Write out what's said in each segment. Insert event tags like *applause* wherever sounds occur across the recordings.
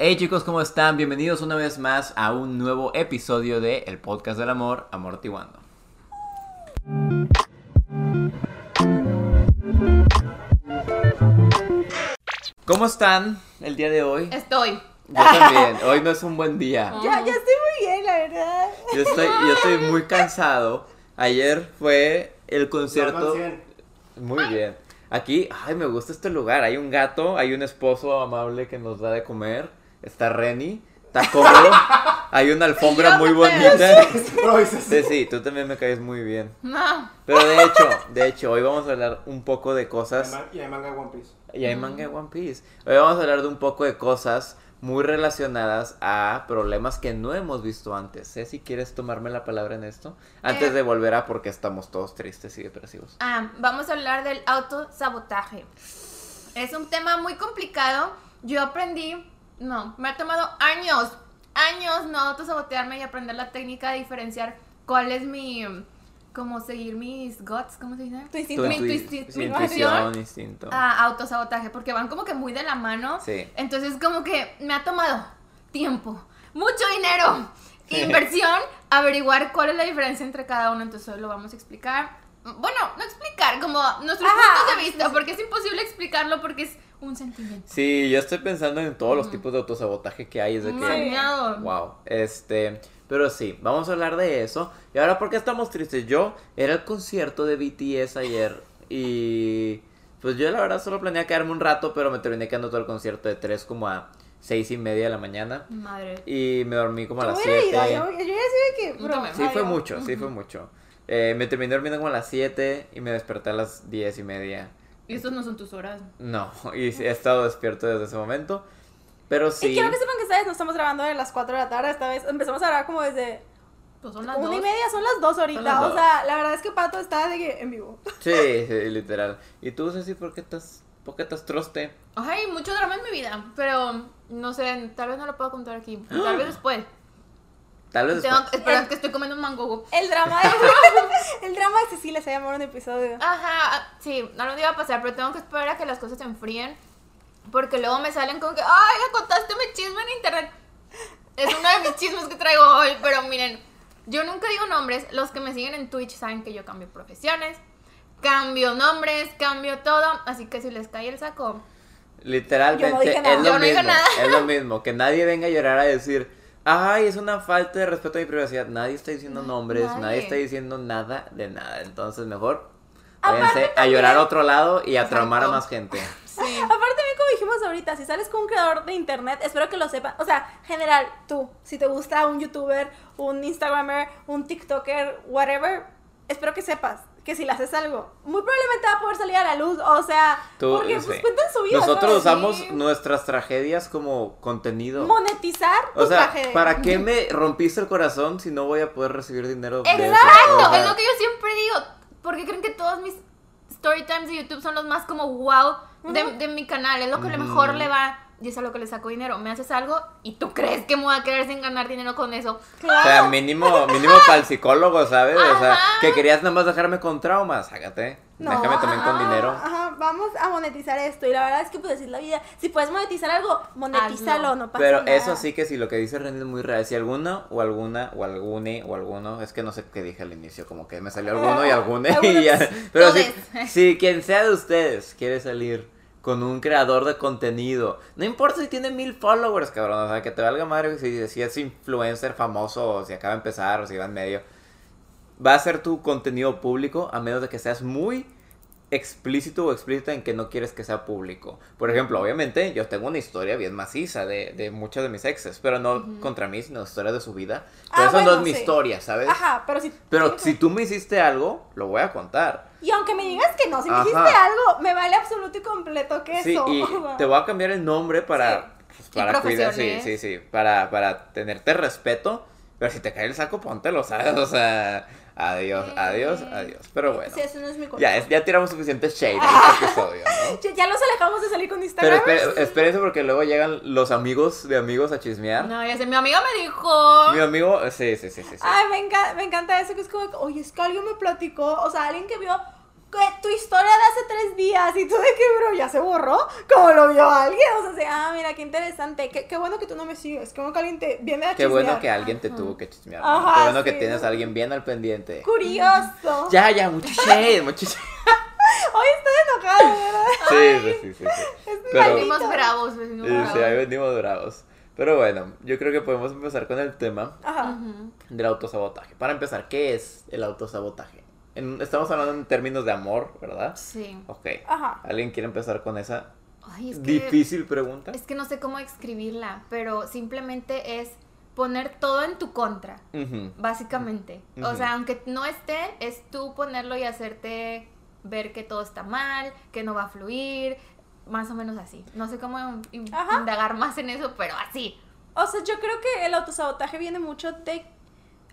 Hey chicos, ¿cómo están? Bienvenidos una vez más a un nuevo episodio de El Podcast del Amor, Amortiguando. ¿Cómo están el día de hoy? Estoy. Yo también, hoy no es un buen día. *laughs* Ya, ya estoy muy bien, la verdad. Yo estoy, yo estoy muy cansado. Ayer fue el concierto. Muy bien. Aquí, ay, me gusta este lugar. Hay un gato, hay un esposo amable que nos da de comer. Está Renny, está cómodo. Hay una alfombra *laughs* muy bonita. *laughs* Sí, sí, tú también me caes muy bien. No. Pero de hecho, de hecho, hoy vamos a hablar un poco de cosas. Y hay manga de One Piece. Y hay manga de One Piece. Hoy vamos a hablar de un poco de cosas muy relacionadas a problemas que no hemos visto antes. Sé si quieres tomarme la palabra en esto. Antes Eh. de volver a porque estamos todos tristes y depresivos. Ah, vamos a hablar del autosabotaje. Es un tema muy complicado. Yo aprendí, no, me ha tomado años, años no autosabotearme y aprender la técnica de diferenciar cuál es mi, como seguir mis guts, ¿cómo se dice? Tu Tu instinto. Mi intuici- sí, mi intuición, intuición. instinto. a autosabotaje, porque van como que muy de la mano. Sí. Entonces como que me ha tomado tiempo, mucho dinero, *laughs* inversión, averiguar cuál es la diferencia entre cada uno. Entonces hoy lo vamos a explicar. Bueno, no explicar, como nuestros Ajá, puntos de vista, porque es imposible explicarlo porque es un sentimiento. Sí, yo estoy pensando en todos los tipos de autosabotaje que hay. Es de que. Wow. Este. Pero sí, vamos a hablar de eso. Y ahora, ¿por qué estamos tristes? Yo era el concierto de BTS ayer. Y. Pues yo la verdad solo planeé quedarme un rato, pero me terminé quedando todo el concierto de 3 como a 6 y media de la mañana. Madre. Y me dormí como a las hubiera 7. ido, yo, yo ya sé que. Bro. Sí, fue mucho, sí, fue mucho. Eh, me terminé durmiendo como a las 7 y me desperté a las 10 y media. Y estos no son tus horas. No, *laughs* y he estado despierto desde ese momento. Pero sí. Y quiero que sepan que esta vez no estamos grabando de las 4 de la tarde. Esta vez empezamos a grabar como desde. Pues son las Una dos. y media, son las 2 ahorita. las O dos. sea, la verdad es que Pato está de que en vivo. *laughs* Sí, sí, literal. ¿Y tú, Ceci, por qué estás, por qué estás troste? Ay, mucho drama en mi vida, pero no sé, tal vez no lo puedo contar aquí. Tal vez *gasps* después. Tal vez Tengo, espera, es que estoy comiendo un mango. El drama de. *laughs* *laughs* el drama de Cecilia se llamó un episodio. Ajá, sí, no lo iba a pasar, pero tengo que esperar a que las cosas se enfríen. Porque luego me salen con que, ay, ya contaste mi chisme en internet. Es uno de mis *laughs* chismes que traigo hoy, pero miren, yo nunca digo nombres. Los que me siguen en Twitch saben que yo cambio profesiones, cambio nombres, cambio todo. Así que si les cae el saco, Literalmente Yo no dije nada. es lo Yo no dije mismo. nada. Es lo mismo. Que nadie venga a llorar a decir, ay, es una falta de respeto a mi privacidad. Nadie está diciendo nombres, nadie, nadie. está diciendo nada de nada. Entonces, mejor váyanse a llorar a otro lado y a Exacto. traumar a más gente. sí. Aparte, también como dijimos ahorita, si sales con un creador de internet, espero que lo sepan. O sea, general, tú, si te gusta un youtuber, un instagramer, un tiktoker, whatever, espero que sepas que si le haces algo, muy probablemente va a poder salir a la luz. O sea, Tú, porque sí. pues cuentan su vida. Nosotros ¿sabes? usamos Sí. nuestras tragedias como contenido. monetizar O sea, tragedia. ¿para qué me rompiste el corazón si no voy a poder recibir dinero de eso? Exacto, O sea, es lo que yo siempre digo. Porque creen que todos mis story times de YouTube son los más como wow de, mi canal. Es lo que mejor Ujú. le va y es a lo que le saco dinero. Me haces algo y tú crees que me voy a quedar sin ganar dinero con eso. Claro. O sea, mínimo, mínimo para el psicólogo, ¿sabes? O sea, que querías nada más dejarme con traumas, sácate. No, Déjame también con dinero. Ajá, vamos a monetizar esto. Y la verdad es que, pues, es la vida. Si puedes monetizar algo, monetízalo, Hazlo. no pasa Pero nada. eso sí que sí, lo que dice René es muy real. Si alguno o alguna o algune o alguno, es que no sé qué dije al inicio, como que me salió alguno y algune *laughs* *laughs* y ya. Pero si, si quien sea de ustedes quiere salir con un creador de contenido, no importa si tiene mil followers, cabrón, o sea, que te valga madre si, si es influencer famoso o si acaba de empezar o si va en medio. Va a ser tu contenido público a menos de que seas muy explícito o explícita en que no quieres que sea público. Por ejemplo, obviamente yo tengo una historia bien maciza de, de muchos de mis exes, pero no contra mí, sino historia de su vida. Pero Ah, eso no bueno, es mi sí. historia, ¿sabes? Ajá, pero si. Pero si tú me hiciste algo, lo voy a contar. Y aunque me digas que no, si me Ajá. hiciste algo, me vale absoluto y completo que Sí, eso. y *laughs* te voy a cambiar el nombre para, pues, Y para cuidar, sí, sí, sí, para, para tenerte respeto. Pero si te cae el saco, póntelo, ¿sabes? O sea, adiós, adiós, adiós. Pero bueno. Sí, eso no es mi. Ya, es- ya tiramos suficiente shade en *laughs* este episodio, ¿no? Ya, los alejamos de salir con Pero Instagram. espé- espérense porque luego llegan los amigos de amigos a chismear. No, ya sé, mi amiga me dijo. Mi amigo, sí, sí, sí, sí. sí. Ay, me, enca- me encanta eso, que es como, oye, es que alguien me platicó, o sea, alguien que vio tu historia de hace tres días y tú de que, bro, ya se borró, como lo vio alguien. O sea, así, ah, mira, qué interesante. Qué, qué bueno que tú no me sigues. Qué bueno que alguien te viene a Qué bueno chismear. que alguien te tuvo que chismear. ¿no? Ajá, Qué bueno que sí. tienes a alguien bien al pendiente. Curioso. *laughs* Ya, ya, mucho shade, mucho shade. *laughs* Hoy estoy enojada, ¿verdad? Sí, sí, sí, sí. Es Pero- Venimos bravos, venimos Sí, bravos. sí, ahí venimos bravos. Pero bueno, yo creo que podemos empezar con el tema Ajá. Del autosabotaje. Para empezar, ¿qué es el autosabotaje? En- estamos hablando en términos de amor, ¿verdad? Sí. Ok. Ajá. ¿Alguien quiere empezar con esa Ay, es que, difícil pregunta? es que no sé cómo escribirla, pero simplemente es poner todo en tu contra, Ujú. básicamente. O sea, aunque no esté, es tú ponerlo y hacerte ver que todo está mal, que no va a fluir, más o menos así. No sé cómo in- Ajá. indagar más en eso, pero así. O sea, yo creo que el autosabotaje viene mucho de.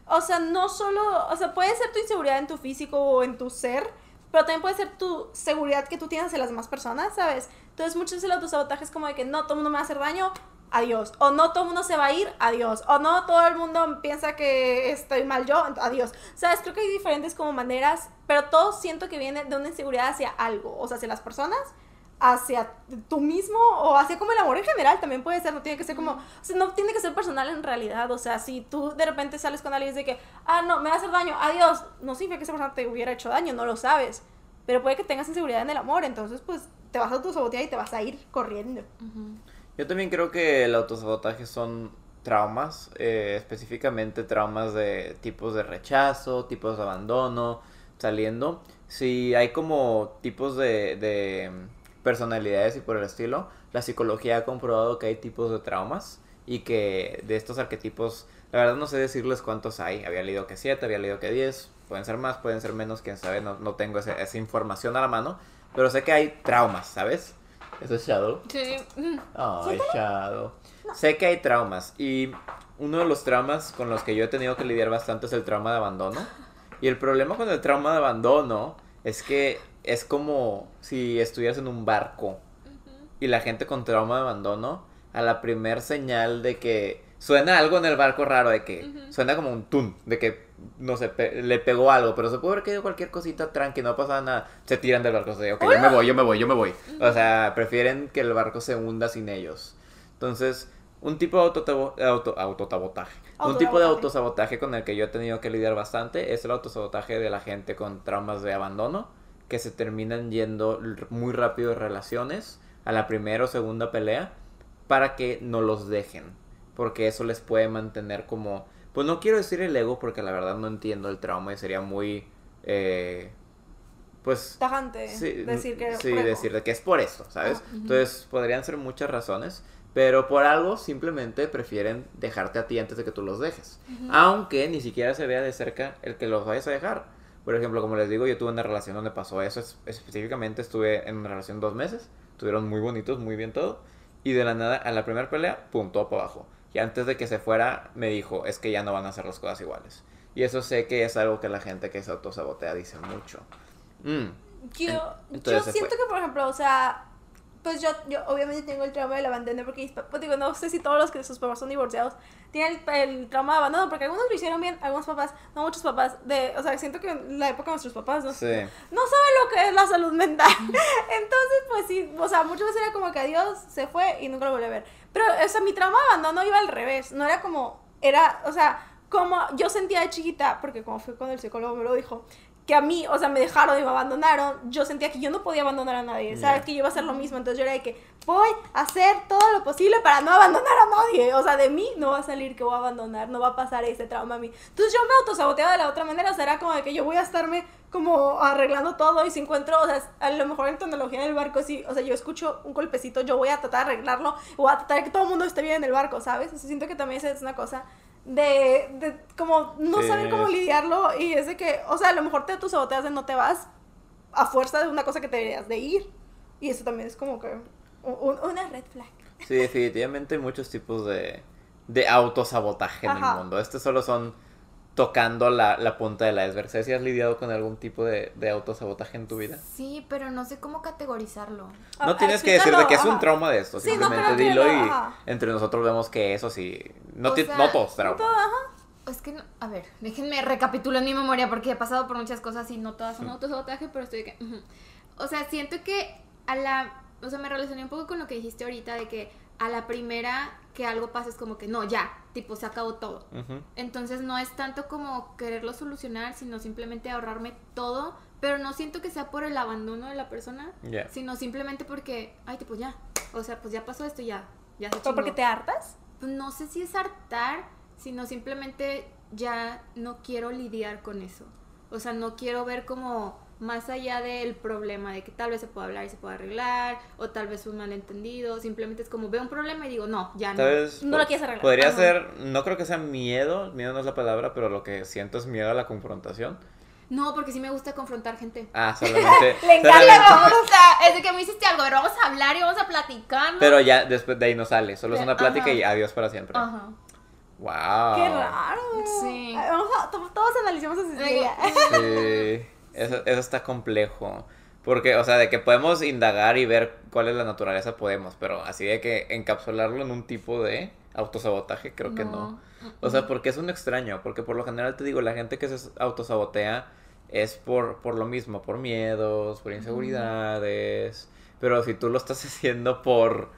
O sea, no solo. O sea, puede ser tu inseguridad en tu físico o en tu ser, pero también puede ser tu seguridad que tú tienes en las demás personas, ¿sabes? Entonces, muchas veces el autosabotaje es como de que no, todo el mundo me va a hacer daño, adiós. O no, todo el mundo se va a ir, adiós. O no, todo el mundo piensa que estoy mal yo, adiós. ¿Sabes? Creo que hay diferentes como maneras, pero todo siento que viene de una inseguridad hacia algo, o sea, hacia las personas hacia tú mismo o hacia como el amor en general también puede ser, no tiene que ser como, no tiene que ser personal en realidad, o sea, si tú de repente sales con alguien y de que, ah, no, me va a hacer daño, adiós, no significa que esa persona te hubiera hecho daño, no lo sabes, pero puede que tengas inseguridad en el amor, entonces pues te vas a autosabotear y te vas a ir corriendo. Yo también creo que el autosabotaje son traumas, eh, específicamente traumas de tipos de rechazo, tipos de abandono, saliendo. Si hay como tipos de personalidades y por el estilo, la psicología ha comprobado que hay tipos de traumas y que de estos arquetipos, la verdad no sé decirles cuántos hay, había leído que siete, había leído que 10, pueden ser más, pueden ser menos, quién sabe, no, no tengo ese- esa información a la mano, pero sé que hay traumas, ¿sabes? Eso es Shadow. Sí. Ay, Shadow. Sé que hay traumas y uno de los traumas con los que yo he tenido que lidiar bastante es el trauma de abandono. Y el problema con el trauma de abandono es que es como si estuvieras en un barco y la gente con trauma de abandono a la primer señal de que suena algo en el barco raro, de que suena como un tun, de que no sé, pe- le pegó algo, pero se puede haber caído cualquier cosita tranqui, no pasa nada, se tiran del barco, o sea, ok, yo me voy, yo me voy, yo me voy. O sea, prefieren que el barco se hunda sin ellos. Entonces, un tipo de autotabo- auto, autotabotaje. Un tipo de autosabotaje con el que yo he tenido que lidiar bastante es el autosabotaje de la gente con traumas de abandono que se terminan yendo muy rápido de relaciones a la primera o segunda pelea para que no los dejen. Porque eso les puede mantener como... Pues no quiero decir el ego porque la verdad no entiendo el trauma y sería muy... eh, pues Tajante Sí, decir que sí, decir de que es por esto, ¿sabes? Ah. Entonces podrían ser muchas razones, pero por algo simplemente prefieren dejarte a ti antes de que tú los dejes. Aunque ni siquiera se vea de cerca el que los vayas a dejar. Por ejemplo, como les digo, yo tuve una relación donde pasó eso. es- específicamente estuve en una relación dos meses. Estuvieron muy bonitos, muy bien todo. Y de la nada, a la primera pelea, pum, todo para abajo. Y antes de que se fuera, me dijo, es que ya no van a hacer las cosas iguales. Y eso sé que es algo que la gente que se autosabotea dice mucho. Mm, Yo, siento fue. que, por ejemplo, o sea, pues yo, yo obviamente tengo el trauma del abandono porque, mis pa- pues digo, no sé si todos los que sus papás son divorciados tienen el, el trauma de abandono, porque algunos lo hicieron bien, algunos papás, no muchos papás, de, o sea, siento que en la época de nuestros papás no, sí. no saben lo que es la salud mental. *laughs* Entonces, pues sí, o sea, muchas veces era como que adiós, se fue y nunca lo volví a ver. Pero, o sea, mi trauma de abandono iba al revés, no era como, era, o sea, como yo sentía de chiquita, porque como fui con el psicólogo me lo dijo, que a mí, o sea, me dejaron y me abandonaron, yo sentía que yo no podía abandonar a nadie, ¿sabes? Que yo iba a hacer lo mismo, entonces yo era de que voy a hacer todo lo posible para no abandonar a nadie, o sea, de mí no va a salir que voy a abandonar, no va a pasar ese trauma a mí. Entonces yo me autosaboteaba de la otra manera, o sea, era como de que yo voy a estarme como arreglando todo y si encuentro, o sea, a lo mejor en tecnología del barco, sí, o sea, yo escucho un golpecito, yo voy a tratar de arreglarlo, voy a tratar de que todo el mundo esté bien en el barco, ¿sabes? O sea, siento que también esa es una cosa de, de como no Sí. saber cómo lidiarlo y es de que, o sea, a lo mejor te autosaboteas de no te vas a fuerza de una cosa que te deberías de ir y eso también es como que un- un- una red flag. Sí, definitivamente hay muchos tipos de, de autosabotaje en Ajá. el mundo. Estos solo son tocando la, la punta del iceberg. ¿Sabes si has lidiado con algún tipo de, de autosabotaje en tu vida? Sí, pero no sé cómo categorizarlo. No Ah, tienes que decir de que es un trauma de esto. Sí, no Simplemente que dilo lo- y ajá. entre nosotros vemos que eso sí. No, O sea, no todos No todo, ajá. Es que, no- a ver, déjenme recapitular mi memoria porque he pasado por muchas cosas y no todas son autosabotaje, pero estoy de que... O sea, siento que a la... O sea, me relacioné un poco con lo que dijiste ahorita de que a la primera que algo pasa es como que no, ya, tipo, se acabó todo. Entonces no es tanto como quererlo solucionar, sino simplemente ahorrarme todo, pero no siento que sea por el abandono de la persona, Ya. sino simplemente porque, ay, tipo, ya. O sea, pues ya pasó esto, ya. Ya se ¿Pero porque te hartas? Pues no sé si es hartar, sino simplemente ya no quiero lidiar con eso. O sea, no quiero ver como más allá del problema de que tal vez se pueda hablar y se pueda arreglar, o tal vez un malentendido. Simplemente es como veo un problema y digo, no, ya no. Vez No lo quieres arreglar. Podría Ajá. ser, no creo que sea miedo, miedo no es la palabra, pero lo que siento es miedo a la confrontación. No, porque sí me gusta confrontar gente. Ah, *laughs* solamente. Le encanta solamente- Me gusta, es de que me hiciste algo, a ver, vamos a hablar y vamos a platicar. ¿no? Pero ya después de ahí no sale, solo es una plática y adiós para siempre. Ajá. Wow. Qué raro. Sí. Ay, Vamos a, to- todos analicemos a Cecilia. Sí, eso, eso está complejo. Porque, o sea, de que podemos indagar y ver cuál es la naturaleza, podemos, pero así de que encapsularlo en un tipo de autosabotaje, creo que no. O sea, porque es un extraño, porque por lo general te digo, la gente que se autosabotea es por, por lo mismo, por miedos, por inseguridades, pero si tú lo estás *laughs* haciendo por,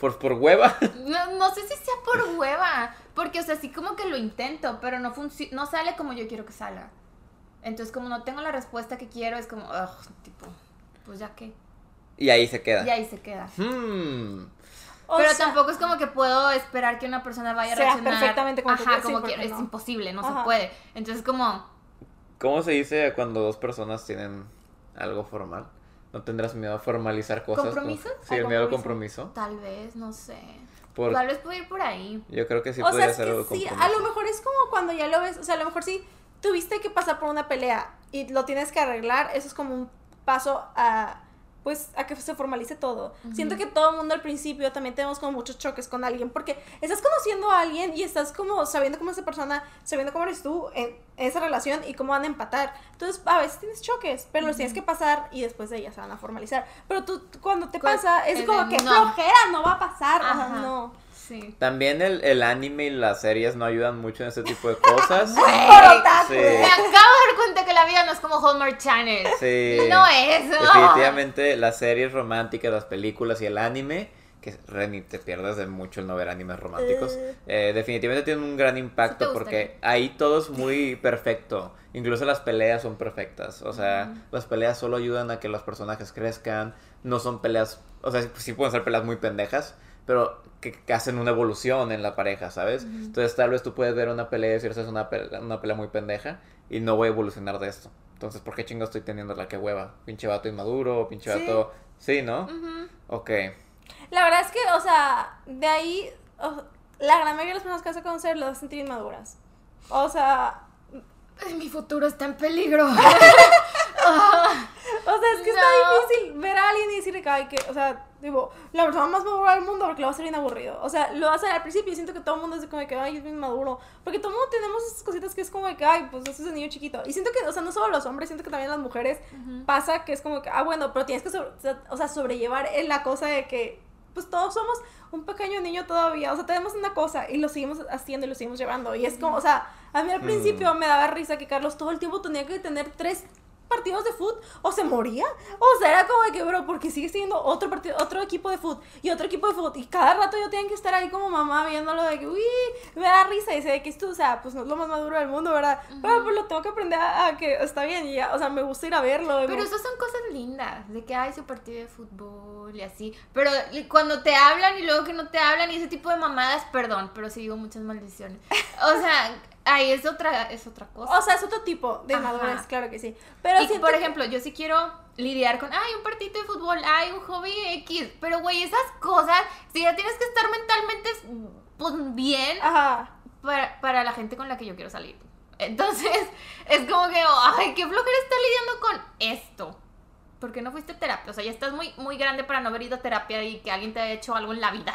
por, por hueva, No, no sé si sea por *laughs* hueva, porque, o sea, sí como que lo intento, pero no, no sale como yo quiero que salga. Entonces, como no tengo la respuesta que quiero, es como, ugh, tipo, pues ya que, y ahí se queda. y ahí se queda. Hmm. O pero sea, tampoco es como que puedo esperar que una persona vaya a Sea reaccionar. perfectamente como Ajá, como no. es imposible, no Ajá. se puede. Entonces, como, ¿Cómo se dice cuando dos personas tienen algo formal? ¿No tendrás miedo a formalizar cosas? ¿Compromiso? Sí, el miedo al compromiso. tal vez, no sé. Por- Tal vez puedo ir por ahí. Yo creo que sí o podría sea, es ser algo que sí, compromiso. a lo mejor es como cuando ya lo ves, o sea, a lo mejor sí tuviste que pasar por una pelea y lo tienes que arreglar, eso es como un paso a pues a que se formalice todo. Siento que todo el mundo al principio también tenemos como muchos choques con alguien porque estás conociendo a alguien y estás como sabiendo cómo es esa persona, sabiendo cómo eres tú en esa relación y cómo van a empatar. Entonces, a veces tienes choques, pero los tienes que pasar y después de ellas se van a formalizar. Pero tú cuando te pasa es como que no. flojera, no va a pasar, o sea, Ajá. no. Sí. También el, el anime y las series no ayudan mucho en este tipo de cosas. *laughs* Por. Sí. Me acabo de dar cuenta que la vida no es como Hallmark Channel. Sí. No es. no. Definitivamente las series románticas, las películas y el anime, que Reni te pierdes de mucho el no ver animes románticos, Eh. eh, definitivamente tienen un gran impacto porque ahí todo es muy perfecto. Incluso las peleas son perfectas. O sea, las peleas solo ayudan a que los personajes crezcan. No son peleas, o sea, sí pueden ser peleas muy pendejas, pero que, que hacen una evolución en la pareja, ¿sabes? Entonces tal vez tú puedes ver una pelea y decir, "Esa es una pelea, una pelea muy pendeja y no voy a evolucionar de esto. Entonces, ¿por qué chingo estoy teniendo la que hueva? Pinche vato inmaduro, pinche Sí. vato... Sí, ¿no? Ok. La verdad es que, o sea, de ahí, o- la gran mayoría de las personas que vas a conocer las vas a sentir inmaduras. O sea, Ay, Mi futuro está en peligro. *laughs* o sea, es que está No. difícil ver a alguien y decirle que, ay, que, o sea, digo, la persona más madura del mundo porque lo va a ser bien aburrido. O sea, lo va a al principio y siento que todo el mundo es como de que, ay, es bien maduro. Porque todo el mundo tenemos esas cositas que es como de que, ay, pues eso es de niño chiquito. Y siento que, o sea, no solo los hombres, siento que también las mujeres pasa que es como que, ah, bueno, pero tienes que, sobre- o sea, sobrellevar la cosa de que, pues todos somos un pequeño niño todavía. O sea, tenemos una cosa y lo seguimos haciendo y lo seguimos llevando. Y es como, o sea, a mí al Mm. principio me daba risa que Carlos todo el tiempo tenía que tener tres partidos de fútbol o se moría o sea era como de que bro porque sigue siendo otro partido otro equipo de fútbol y otro equipo de fútbol y cada rato yo tenía que estar ahí como mamá viéndolo de que uy me da risa y sé que esto o sea pues no es lo más maduro del mundo verdad pero pues lo tengo que aprender a, a que está bien y ya o sea me gusta ir a verlo Pero me- eso son cosas lindas, de que hay su partido de fútbol y así. Pero cuando te hablan y luego que no te hablan y ese tipo de mamadas, perdón, pero sí digo muchas maldiciones. O sea, ahí es otra, es otra cosa. o sea es otro tipo de Ajá. madurez claro que sí pero y siento por ejemplo, yo sí quiero lidiar con, ay, un partido de fútbol, ay, un hobby X. Pero, güey, esas cosas, si ya tienes que estar mentalmente pues, bien ajá para, para la gente con la que yo quiero salir. Entonces, *laughs* es como que, ay, qué flojera estar lidiando con esto. ¿Por qué no fuiste a terapia? O sea, ya estás muy, muy grande para no haber ido a terapia y que alguien te haya hecho algo en la vida.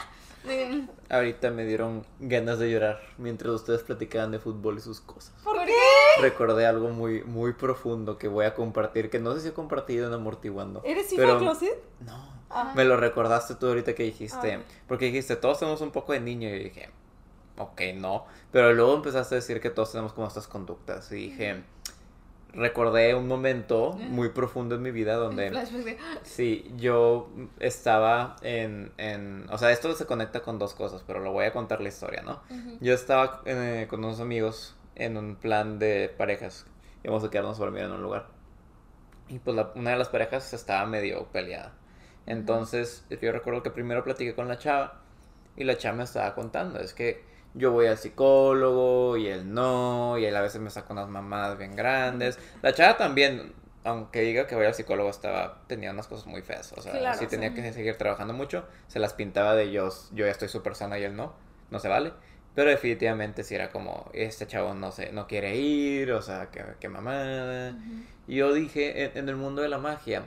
Ahorita me dieron ganas de llorar mientras ustedes platicaban de fútbol y sus cosas. ¿por qué? Recordé algo muy, muy profundo que voy a compartir, que no sé si he compartido en Amortiguando. ¿eres hijo pero- de closet? No. Ah. Me lo recordaste tú ahorita que dijiste. Ah. Porque dijiste, todos tenemos un poco de niño. Y yo dije, ok, no. Pero luego empezaste a decir que todos tenemos como estas conductas. Y dije, recordé un momento muy profundo en mi vida donde... Sí, yo estaba en, en... O sea, esto se conecta con dos cosas, pero lo voy a contar la historia, ¿no? Yo estaba eh, con unos amigos en un plan de parejas. Íbamos a quedarnos a dormir en un lugar. Y pues la- una de las parejas estaba medio peleada. Entonces, yo recuerdo que primero platiqué con la chava y la chava me estaba contando. Es que yo voy al psicólogo y él no, y él a veces me saca unas mamadas bien grandes. La chava también, aunque diga que voy al psicólogo, estaba, tenía unas cosas muy feas. O sea, Claro, sí tenía sí. que seguir trabajando mucho. Se las pintaba de yo, yo ya estoy súper sana y él no. No se vale. Pero definitivamente sí era como, este chavo no sé, no quiere ir, o sea, qué, qué mamada. Y yo dije, en, en el mundo de la magia,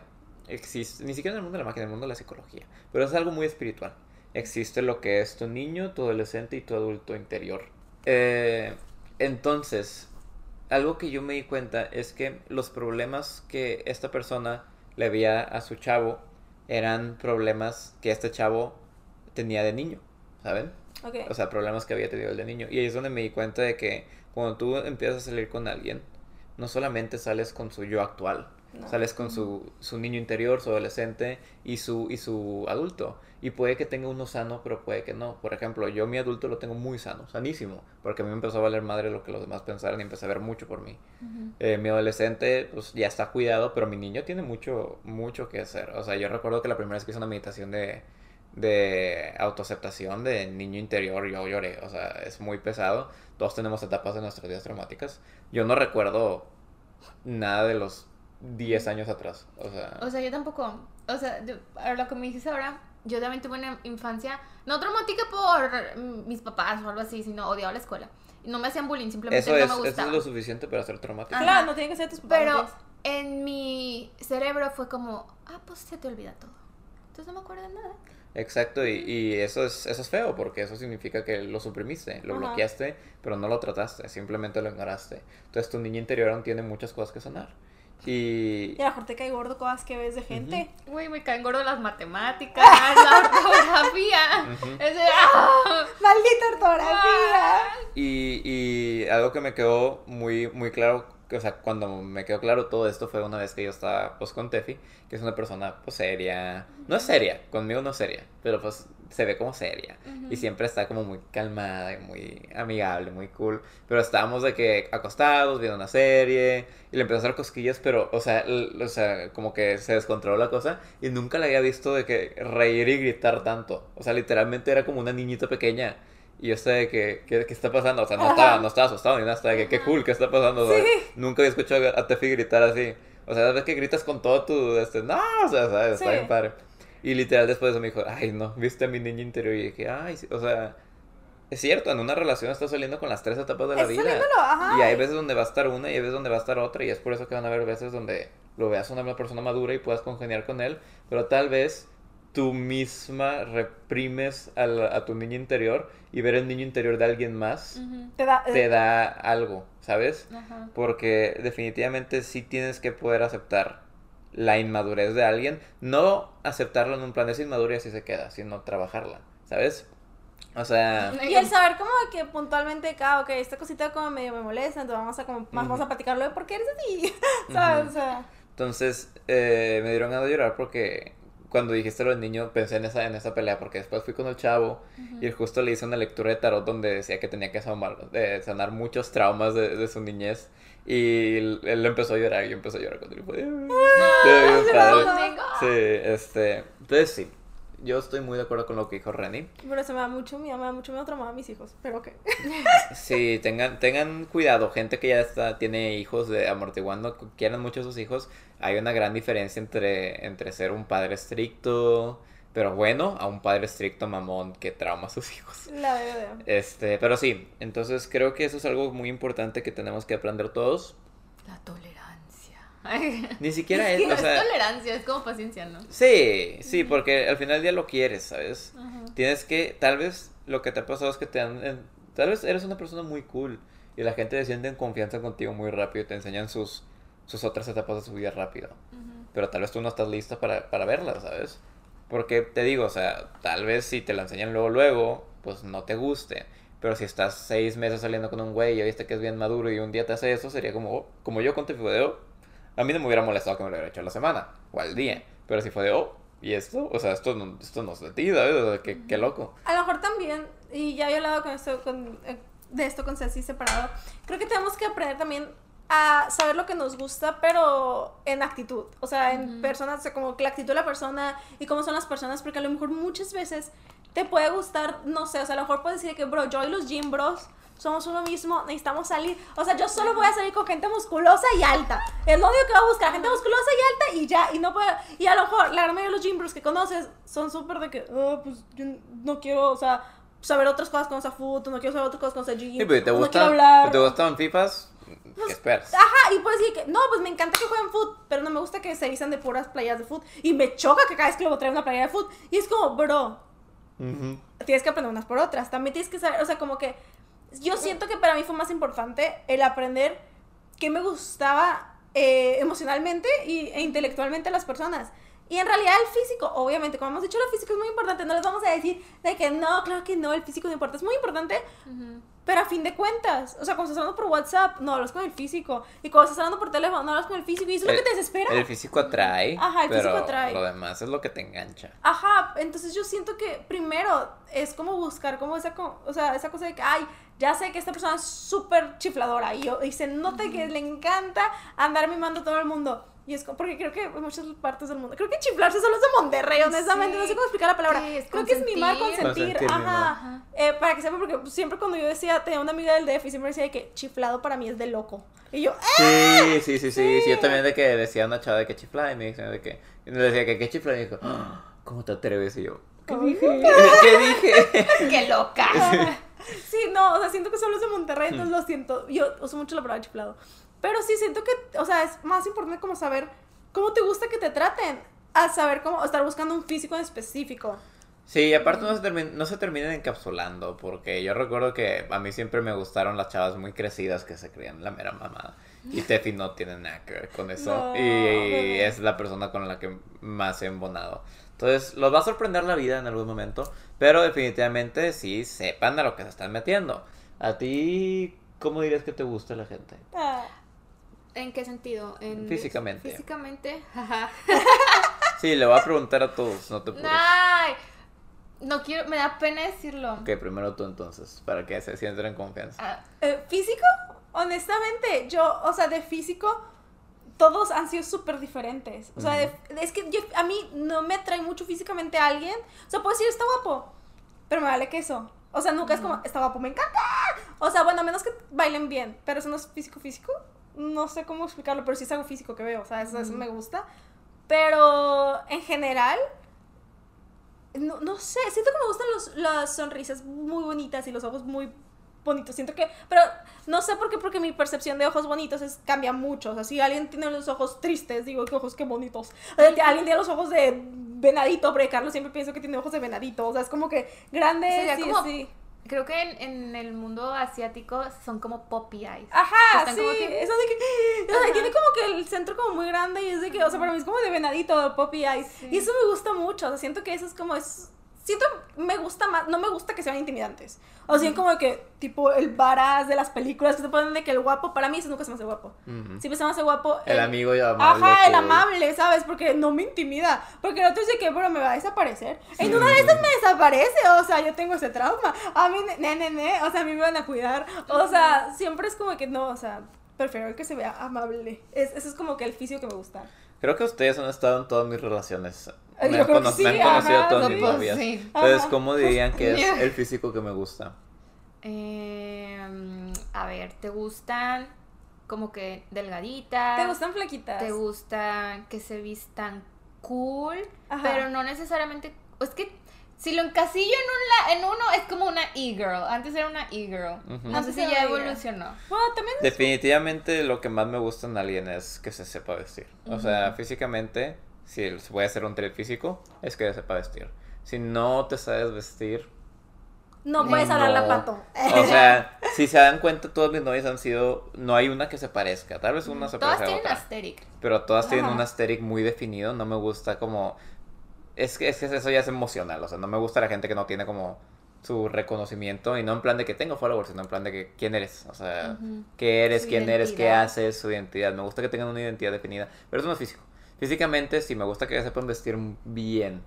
existe, ni siquiera en el mundo de la magia, en el mundo de la psicología, pero es algo muy espiritual. Existe lo que es tu niño, tu adolescente y tu adulto interior. Eh, entonces, algo que yo me di cuenta es que los problemas que esta persona le veía a su chavo eran problemas que este chavo tenía de niño, ¿saben? O sea, problemas que había tenido el de niño. Y ahí es donde me di cuenta de que cuando tú empiezas a salir con alguien, no solamente sales con su yo actual, No. sales con su, su niño interior, su adolescente y su, y su adulto. Y puede que tenga uno sano, pero puede que no. Por ejemplo, yo mi adulto lo tengo muy sano, sanísimo, porque a mí me empezó a valer madre lo que los demás pensaran y empecé a ver mucho por mí. Ujú. Eh, mi adolescente pues ya está cuidado, pero mi niño tiene mucho, mucho que hacer. O sea, yo recuerdo que la primera vez que hice una meditación de, de autoaceptación de niño interior, yo lloré. O sea, es muy pesado. Todos tenemos etapas de nuestras vidas traumáticas. Yo no recuerdo nada de los 10 años atrás. O sea, O sea, yo tampoco. O sea, yo- ahora lo que me dices ahora, yo también tuve una infancia no traumática por mis papás o algo así, sino odiaba la escuela. Y no me hacían bullying, simplemente eso, no es, me eso gustaba. es lo suficiente para ser traumático. Ajá. Claro, no tiene que ser tus papás. Pero en mi cerebro fue como, ah, pues se te olvida todo. Entonces no me acuerdo de nada. Exacto, y, y eso es eso es feo porque eso significa que lo suprimiste, lo Ajá. bloqueaste, pero no lo trataste, simplemente lo ignoraste. Entonces tu niño interior aún tiene muchas cosas que sanar. Y Y a lo mejor te cae gordo cosas que ves de gente. Güey, me caen gordo las matemáticas, *laughs* la ortografía. Ujú. Es de, ¡ah! ¡Maldita ortografía! Y, y algo que me quedó muy, muy claro, que, o sea, cuando me quedó claro todo esto fue una vez que yo estaba pues con Tefi, que es una persona pues seria, no es seria, conmigo no es seria, pero pues se ve como seria y siempre está como muy calmada y muy amigable, muy cool, pero estábamos de que acostados viendo una serie y le empezó a hacer cosquillas, pero o sea, o sea, como que se descontroló la cosa y nunca la había visto de que reír y gritar tanto, o sea, literalmente era como una niñita pequeña. Y yo de que, ¿qué, qué está pasando? O sea, no Ajá. estaba, no estaba asustado ni nada, estaba de que, qué cool, ¿qué está pasando? O sea, Sí. nunca había escuchado a Tefi gritar así. O sea, ves que gritas con todo tu, este, no, o sea, ¿sabes? Está Sí. bien padre. Y literal después de eso me dijo, ay, no, viste a mi niño interior. Y dije, ay, sí", o sea, es cierto, en una relación estás saliendo con las tres etapas de la vida. ajá. Y hay veces donde va a estar una y hay veces donde va a estar otra. Y es por eso que van a haber veces donde lo veas una persona madura y puedas congeniar con él. Pero tal vez tú misma reprimes a tu niño interior y ver el niño interior de alguien más. Te da. te da algo, ¿sabes? Porque definitivamente sí tienes que poder aceptar la inmadurez de alguien. No aceptarlo en un plan de inmadurez y así se queda, sino trabajarla, ¿sabes? O sea, Y el saber como que puntualmente, ah, ok, esta cosita como medio me molesta, entonces vamos a como, más vamos a platicarlo de por qué eres así, *laughs* ¿sabes? Ujú. O sea, entonces eh, me dieron ganas de llorar porque cuando dijiste lo del niño pensé en esa, en esa pelea porque después fui con el chavo y él justo le hice una lectura de tarot donde decía que tenía que sanar, eh, sanar muchos traumas de, de su niñez y él, él empezó a llorar y yo empecé a llorar con él. fue, padre. Conmigo. Sí, este. Entonces sí. Yo estoy muy de acuerdo con lo que dijo Renny. pero se me da mucho miedo, me da mucho miedo traumar a mis hijos, pero ok. *laughs* Sí, tengan, tengan cuidado. Gente que ya está, tiene hijos de amortiguando, quieran mucho a sus hijos. Hay una gran diferencia entre, entre ser un padre estricto, pero bueno, a un padre estricto mamón que trauma a sus hijos. La veo. Este, pero sí, entonces creo que eso es algo muy importante que tenemos que aprender todos. La tolerancia. Ni siquiera *laughs* no es, o es sea, tolerancia, es como paciencia, ¿no? sí, sí, porque al final del día lo quieres, ¿sabes? Tienes que, tal vez lo que te ha pasado es que te han, tal vez eres una persona muy cool y la gente se siente en confianza contigo muy rápido y te enseñan sus, sus otras etapas de su vida rápido. Pero tal vez tú no estás lista para, para verlas, ¿sabes? Porque te digo, o sea, tal vez si te la enseñan luego, luego, pues no te guste. Pero si estás seis meses saliendo con un güey y ya viste que es bien maduro y un día te hace eso, sería como, oh, como yo con tu video, a mí no me hubiera molestado que me lo hubiera hecho a la semana o al día. Pero si fue de, oh, ¿y esto? O sea, esto no, esto no es de ti, ¿sabes? O sea, qué, qué loco. A lo mejor también, y ya había hablado con esto, con, eh, de esto con Ceci separado, creo que tenemos que aprender también a saber lo que nos gusta, pero en actitud. O sea, en Ujú. personas, o sea, como la actitud de la persona y cómo son las personas, porque a lo mejor muchas veces te puede gustar, no sé, o sea, a lo mejor puedes decir que, bro, yo y los gym bros somos uno mismo, necesitamos salir. O sea, yo solo voy a salir con gente musculosa y alta. Es lo único que voy a buscar, gente musculosa y alta y ya. Y no puedo, y a lo mejor la gran mayoría de los gym bros que conoces son súper de que, "Ah, pues yo no quiero, o sea, saber otras cosas con esa food, no quiero saber otras cosas con esa gym. Sí, pero te no hablar. te gustan FIFAs, ¿qué esperas? Ajá, y puedes decir que, no, pues me encanta que jueguen foot, pero no me gusta que se vistan de puras playas de foot. Y me choca que cada vez que luego trae una playa de foot. Y es como, bro, tienes que aprender unas por otras. También tienes que saber, o sea, como que yo siento que para mí fue más importante el aprender qué me gustaba eh, emocionalmente y, e intelectualmente a las personas. Y en realidad el físico, obviamente, como hemos dicho, el físico es muy importante. No les vamos a decir de que no, claro que no, el físico no importa. Es muy importante, Ujú. pero a fin de cuentas, o sea, cuando estás hablando por WhatsApp, no hablas con el físico. Y cuando estás hablando por teléfono, no hablas con el físico. Y eso es lo que te desespera. El físico atrae, Ajá, el pero físico atrae. lo demás es lo que te engancha. Ajá, entonces yo siento que primero es como buscar como esa, o sea, esa cosa de que, ay, ya sé que esta persona es súper chifladora y, yo, y se nota que le encanta andar mimando a todo el mundo. Y es como, porque creo que en muchas partes del mundo, creo que chiflarse solo es de Monterrey, honestamente, Sí. no sé cómo explicar la palabra. Sí, es creo que es mimar, consentir. consentir, ajá. Eh, para que sepa, porque siempre cuando yo decía, tenía una amiga del DF y siempre decía de que chiflado para mí es de loco. Y yo, Sí, sí, sí, sí, sí. Yo también de que decía una chava de que chifla y me dice de que. Y me decía que qué chifla y dijo, "Ah, ¿cómo te atreves? Y yo, ¿qué dije? *laughs* *laughs* ¿Qué dije? *laughs* ¡Qué loca! Sí, no, o sea, siento que solo es de Monterrey, entonces lo siento. Yo uso mucho la palabra chiflado. Pero sí, siento que, o sea, es más importante como saber cómo te gusta que te traten, a saber cómo estar buscando un físico en específico. Sí, y aparte no se, termin- no se terminan encapsulando, porque yo recuerdo que a mí siempre me gustaron las chavas muy crecidas que se creían la mera mamada. Y *laughs* Tefi no tiene nada que ver con eso. No, y bebé. es la persona con la que más he embonado. Entonces, los va a sorprender la vida en algún momento, pero definitivamente sí sepan a lo que se están metiendo. A ti, ¿cómo dirías que te gusta la gente? Ah, ¿En qué sentido? En Físicamente. Físicamente. Ajá. Sí, le voy a preguntar a todos, no te. Ay, no quiero, me da pena decirlo. Ok, primero tú entonces, para que se sientan en confianza. Ah, eh, ¿Físico? Honestamente, yo, o sea, de físico, todos han sido súper diferentes. O sea, de- es que yo, a mí no me atrae mucho físicamente a alguien. O sea, puedo decir, está guapo, pero me vale queso. O sea, nunca es como, está guapo, me encanta. O sea, bueno, a menos que bailen bien, pero eso no es físico físico. No sé cómo explicarlo, pero sí es algo físico que veo. O sea, eso, eso me gusta. Pero en general, no, no sé, siento que me gustan los, las sonrisas muy bonitas y los ojos muy bonitos. Siento que, pero no sé por qué, porque mi percepción de ojos bonitos es, cambia mucho. O sea, si alguien tiene los ojos tristes, digo, qué ojos qué bonitos. O sea, si alguien tiene los ojos de venadito, porque Carlos siempre pienso que tiene ojos de venadito. O sea, es como que grande, Sería sí, como- sí. Creo que en, en el mundo asiático son como poppy eyes. Ajá, sí, que- eso de que, o sea, Ajá. tiene como que el centro como muy grande y es de que, o sea, para mí es como de venadito, poppy eyes, Sí. y eso me gusta mucho, o sea, siento que eso es como, es, siento, me gusta más, no me gusta que sean intimidantes, o sea, como de que, tipo, el varas de las películas que se ponen de que el guapo, para mí eso nunca se me hace guapo, Ujú. siempre se me hace guapo El amigo y amable. Ajá, el amable, ¿sabes? Porque no me intimida. Porque el otro dice que, bueno, me va a desaparecer. En una de estas me desaparece. O sea, yo tengo ese trauma. A mí, ne, ne, ne, o sea, a mí me van a cuidar. O sea, siempre es como que no, o sea, prefiero que se vea amable. Es, eso es como que el físico que me gusta. Creo que ustedes han estado en todas mis relaciones. Me yo han, creo que cono- sí, me han conocido ajá, todas sí. mis Pues, novias. sí. Entonces. ¿cómo dirían que es *laughs* el físico que me gusta? Eh, a ver, ¿te gustan como que delgaditas? ¿Te gustan flaquitas? ¿Te gustan que se vistan cool? Ajá. Pero no necesariamente. Es que si lo encasillo en, un la- en uno, es como una e-girl. Antes era una e-girl. No sé si ya evolucionó. Bueno, también. Definitivamente lo que más me gusta en alguien es que se sepa vestir. O sea, físicamente, si se puede hacer un trip físico, es que se sepa vestir. Si no te sabes vestir, No puedes hablar la pato. o sea, *laughs* si se dan cuenta, todas mis novias han sido, no hay una que se parezca, tal vez una se Todas parece a tienen otra. aesthetic. pero todas tienen un aesthetic muy definido, no me gusta como... Es que, es que eso ya es emocional, o sea, no me gusta la gente que no tiene como su reconocimiento y no en plan de que tengo followers, sino en plan de que quién eres, o sea, qué eres, Su quién eres, qué haces, su identidad. Me gusta que tengan una identidad definida, pero eso no es físico. Físicamente sí me gusta que sepan vestir bien.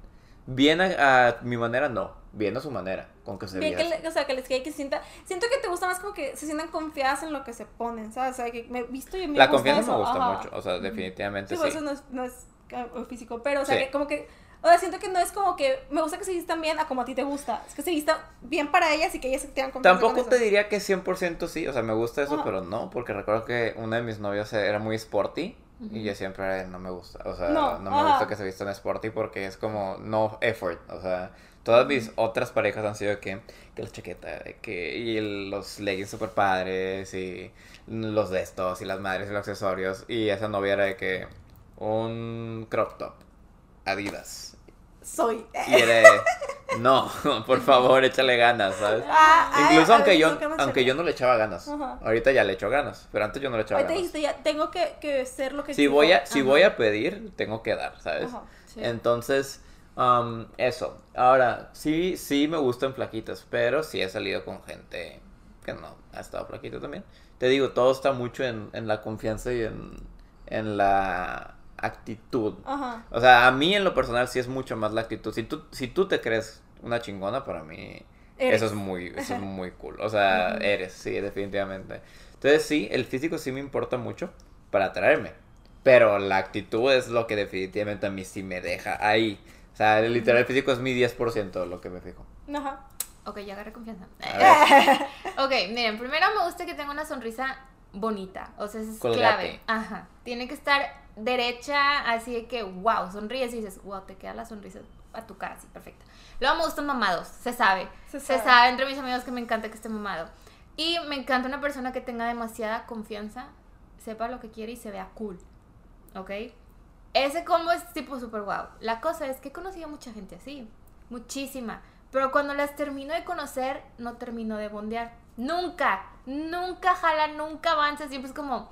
Bien a, a mi manera, no. Bien a su manera, con que se Bien que, le- o sea, que les quede que se sienta. Siento que te gusta más como que se sientan confiadas en lo que se ponen, ¿sabes? O sea, que me he visto y me La gusta confianza eso, me gusta ajá. mucho, o sea, definitivamente Sí, sí. pues eso no es, no es ca- físico, pero, o sea, Sí. que como que. O sea, siento que no es como que. Me gusta que se vistan bien a como a ti te gusta. Es que se vistan bien para ellas y que ellas se tengan confianza. Tampoco con te eso. diría que 100% sí, o sea, me gusta eso, Ajá. pero no, porque recuerdo que una de mis novios era muy sporty y yo siempre no me gusta, o sea, No, no, me ajá. gusta que se vistan sporty porque es como no effort, o sea, todas mis otras parejas han sido que, que la chaqueta, que, y el- los leggings super padres y los de estos y las madres y los accesorios y esa novia era de que un crop top, Adidas. Soy. Y no, *laughs* por favor, échale ganas, ¿sabes? Ah, ah, Incluso aunque yo, ¿por qué no aunque yo no le echaba ganas. Ajá. Ahorita ya le echo ganas, pero antes yo no le echaba Ahorita ganas. dijiste ya, tengo que, que ser lo que Si voy a, si Ajá. voy a pedir, tengo que dar, ¿sabes? Ajá. Sí. Entonces, um, eso. Ahora, sí, sí me gustan flaquitas, pero sí he salido con gente que no ha estado flaquita también. Te digo, todo está mucho en, en la confianza y en, en la actitud. Ajá. O sea, a mí en lo personal sí es mucho más la actitud. Si tú, si tú te crees una chingona, para mí Eres. eso es muy, eso es muy cool. O sea, eres, sí, definitivamente. Entonces sí, el físico sí me importa mucho para atraerme. Pero la actitud es lo que definitivamente a mí sí me deja ahí. O sea, el literal físico es mi 10% de lo que me fijo. Ajá. Ok, ya agarré confianza. *laughs* Ok, miren, primero me gusta que tenga una sonrisa bonita. O sea, eso es Colgate. clave. Ajá. Tiene que estar derecha, así de que, wow, sonríes y dices, wow, te queda la sonrisa a tu cara, así, perfecto. Luego me gustan mamados, se sabe. Se Se sabe. sabe. entre mis amigos que me encanta que esté mamado. Y me encanta una persona que tenga demasiada confianza, sepa lo que quiere y se vea cool. ¿Ok? Ese combo es tipo super wow. La cosa es que he conocido mucha gente así. Muchísima. Pero cuando las termino de conocer, no termino de bondear. Nunca. Nunca jala, nunca avanza. Siempre es como.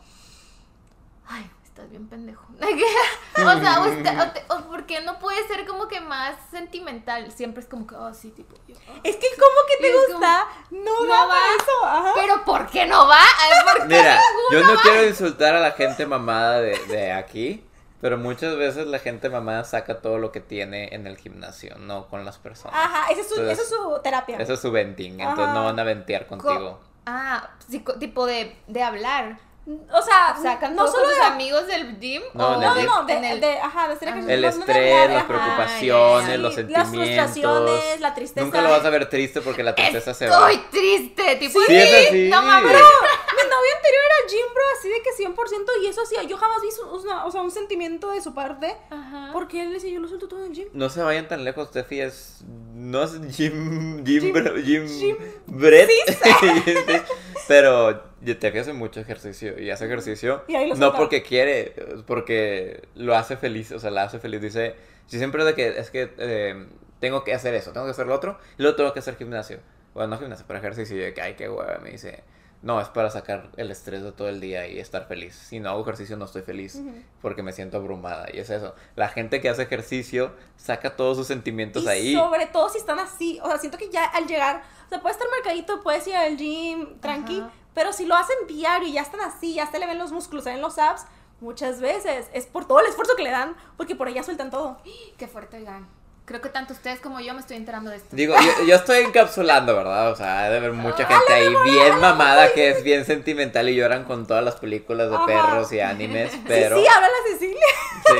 Ay, estás bien pendejo. *laughs* o sea, o, está- o te- o porque no puede ser como que más sentimental. Siempre es como que, oh, sí, tipo. yo, oh. Es que como que te como- gusta, no, va. eso. Ajá. Pero ¿por qué no va? Ay, ¿por qué Mira, yo no va? quiero insultar a la gente mamada de, de aquí, pero muchas veces la gente mamada saca todo lo que tiene en el gimnasio, no con las personas. Ajá, esa es su, Entonces, esa es su terapia. Eso es su venting, entonces no van a ventear Co- contigo. Ah, sí, tipo de, de hablar. O sea, Sacan no todo solo de amigos del gym. No, o No, no, gym. no, de, en el- de- ajá, de hacer Ah. ejercicio. El no- no de estrés, las ajá. preocupaciones, sí. los Las sentimientos. frustraciones, la tristeza. Nunca lo vas a ver triste porque la tristeza se va. Estoy triste, tipo, Sí, es así. no mames. Mi novio anterior era gym, bro, así de que 100% y eso hacía. Yo jamás vi su- una- o sea, un sentimiento de su parte. Ajá. Porque él decía, yo lo suelto todo en el gym. No se vayan tan lejos, Steffi es. No es Jim. Jim. Jim- Bro- Jim. Jim- Brett. *laughs* Pero Steffi hace mucho ejercicio. Y hace ejercicio. Y ahí lo no porque quiere, porque lo hace feliz. O sea, la hace feliz. Dice. Si siempre es de que es que eh, tengo que hacer eso, tengo que hacer lo otro. Y luego tengo que hacer gimnasio. Bueno, no gimnasio, pero ejercicio. Y de que, ay, qué hueva. Me dice. No, es para sacar el estrés de todo el día y estar feliz. Si no hago ejercicio, no estoy feliz porque me siento abrumada. Y es eso. La gente que hace ejercicio saca todos sus sentimientos Y ahí. sobre todo si están así. O sea, siento que ya al llegar, o sea, puede estar marcadito, puedes ir al gym, tranqui. Pero si lo hacen diario y ya están así, ya se le ven los músculos, se ven los abs, muchas veces es por todo el esfuerzo que le dan, porque por allá sueltan todo. Qué fuerte, oigan. Creo que tanto ustedes como yo me estoy enterando de esto. Digo, yo, yo estoy encapsulando, ¿verdad? O sea, debe haber mucha gente ahí bien mamada que es bien sentimental y lloran con todas las películas de Ajá. perros y animes, pero Sí, sí, habla la Cecilia. sí,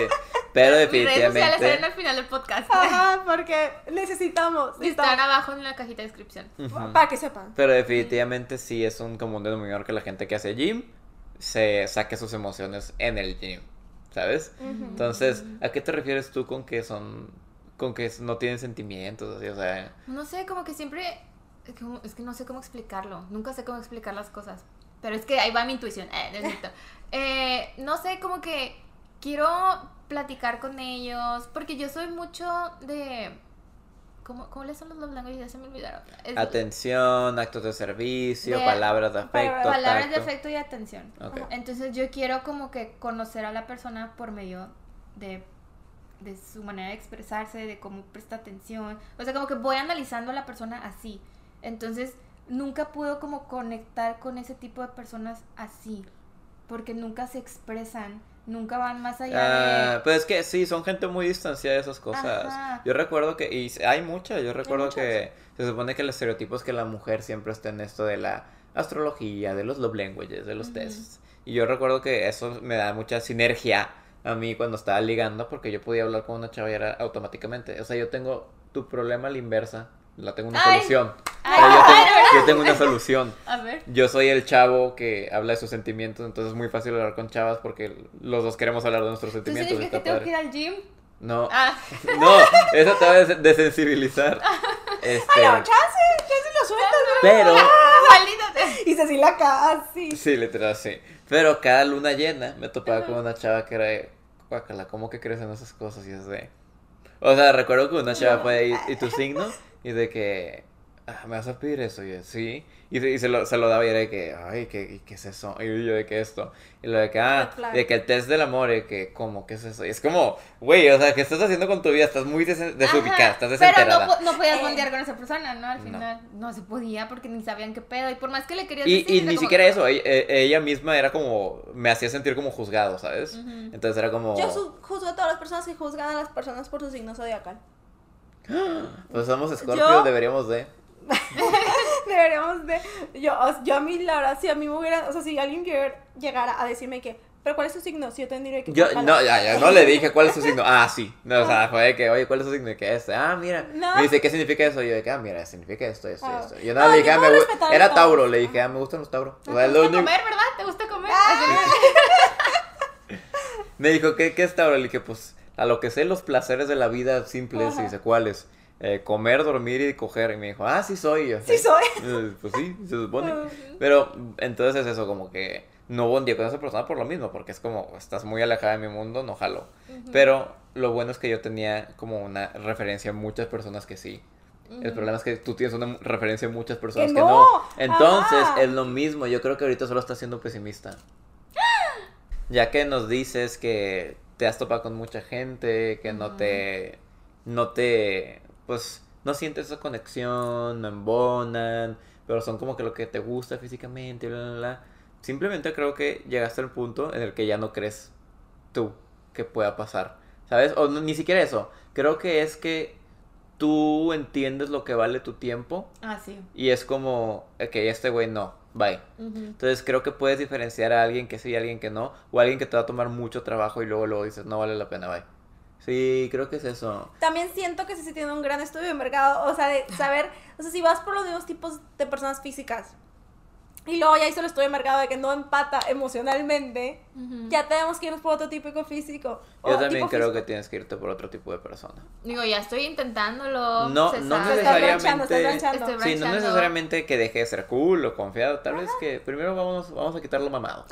pero Mis redes sociales definitivamente al final del podcast. Ajá, porque necesitamos. Y Están abajo en la cajita de descripción. Para que sepan. Pero definitivamente sí es un común denominador que la gente que hace gym se saque sus emociones en el gym, ¿sabes? Entonces, ¿a qué te refieres tú con que son con que no tienen sentimientos, así, o sea, No sé, como que siempre. Es que, no sé cómo explicarlo. Nunca sé cómo explicar las cosas. Pero es que ahí va mi intuición. Eh. *laughs* Eh, no sé, como que quiero platicar con ellos. Porque yo soy mucho de. ¿Cómo, cómo les son los languages? Ya se me olvidaron. Es- atención, actos de servicio, De- palabras de afecto, palabras de afecto y atención. Entonces yo quiero como que conocer a la persona por medio de, de su manera de expresarse, de cómo presta atención. O sea, como que voy analizando a la persona así. Entonces, nunca puedo como conectar con ese tipo de personas así. Porque nunca se expresan, nunca van más allá Ah, pues es que sí, son gente muy distanciada de esas cosas. Ajá. Yo recuerdo que, y hay muchas, yo recuerdo que se supone que el estereotipo es que la mujer siempre está en esto de la astrología, de los love languages, de los Ujú. tests. Y yo recuerdo que eso me da mucha sinergia a mí cuando estaba ligando, porque yo podía hablar con una chava y era automáticamente. O sea, yo tengo tu problema a la inversa, la tengo una Ay. solución. Ay, O sea, yo, tengo, yo tengo una solución. A ver. Yo soy el chavo que habla de sus sentimientos, entonces es muy fácil hablar con chavas porque los dos queremos hablar de nuestros ¿Tú sentimientos. está que tengo que ir al gym? No, Ah, no, eso te va a des- desensibilizar. Este, Ay, no, chance, chance lo sueltas, ¿verdad? pero, sea. Y Cecilia casi. sí, literal, sí. Pero cada luna llena me topaba con una chava que era de, guácala, ¿cómo que crees en esas cosas? Y es de, o sea, recuerdo que una chava fue ahí, ¿y tu signo? *laughs* Y de que, "Ah, ¿me vas a pedir eso? Y yo, sí. Y, se- y se, lo, se lo daba y era de que, ay, ¿qué, y ¿qué es eso? Y yo de que esto. Y lo de que, ah, de que el test del amor, y que, ¿cómo? ¿Qué es eso? Y es como, güey, o sea, ¿qué estás haciendo con tu vida? Estás muy des- desubicada, Ajá, estás Pero desenterada. no, po- no podías Eh. bondear con esa persona, ¿no? Al No. final no. se podía porque ni sabían qué pedo. Y por más que le querías Y, decir, y era ni como- siquiera eso, ella, eh, ella misma era como, me hacía sentir como juzgado, ¿sabes? Entonces era como, Yo juzgo a todas las personas que juzgan a las personas por su signo zodiacal. *gasps* pues somos Scorpio, Yo- deberíamos de... *laughs* *laughs* Deberíamos de. Yo, yo a mí, la verdad, si a mí me hubiera. O sea, si alguien llegara- a decirme que. ¿Pero cuál es tu signo? Si yo tendría que. Yo, no, ya, ya, no le dije cuál es su signo. Ah, sí. No, o sea, fue de que, oye, ¿cuál es su signo? Y que este. Ah, mira. No. Me dice, ¿qué significa eso? Y yo que, ah, mira, significa esto, esto, Ah. esto. Y yo nada, No, le dije, ah, me gu- respetar Era. Tauro. Le dije, ah, me gustan los Tauros. O sea, ¿Te gusta comer, verdad? ¿Te gusta comer? Ah. *laughs* Me dijo, ¿qué, ¿qué es Tauro? Le dije, pues, a lo que sé, los placeres de la vida simples. Y dice, ¿cuáles? Eh, comer, dormir y coger. Y me dijo, ah, sí soy. Yo, Sí soy. *laughs* Eh, Pues sí, se supone. Pero entonces es eso, como que no bondeo con esa persona por lo mismo, porque es como, estás muy alejada de mi mundo, no jalo. Pero lo bueno es que yo tenía como una referencia a muchas personas que sí. El problema es que tú tienes una referencia a muchas personas que, Que no. no. Entonces es lo mismo. Yo creo que ahorita solo estás siendo pesimista. *gasps* Ya que nos dices que te has topado con mucha gente, que no te. No te. Pues no sientes esa conexión, no embonan, pero son como que lo que te gusta físicamente, bla, bla, bla. Simplemente creo que llegaste al punto en el que ya no crees tú que pueda pasar, ¿sabes? O no- ni siquiera eso. Creo que es que tú entiendes lo que vale tu tiempo Ah, sí. y es como, ok, este güey no, bye. Ujú. Entonces creo que puedes diferenciar a alguien que sí y a alguien que no, o a alguien que te va a tomar mucho trabajo y luego luego dices, no vale la pena, bye. Sí, creo que es eso. También siento que sí se tiene un gran estudio de mercado, o sea, de saber, o sea, si vas por los mismos tipos de personas físicas y luego ya hizo el estudio de mercado de que no empata emocionalmente, Ujú. ya tenemos que irnos por otro tipo físico. Yo también creo que físico. tienes que irte por otro tipo de persona. Digo, ya estoy intentándolo. No, se no sabe. Estás necesariamente- branchando, estás branchando. Estoy Sí, no necesariamente que deje de ser cool o confiado, tal vez que primero vamos, vamos a quitarlo mamado.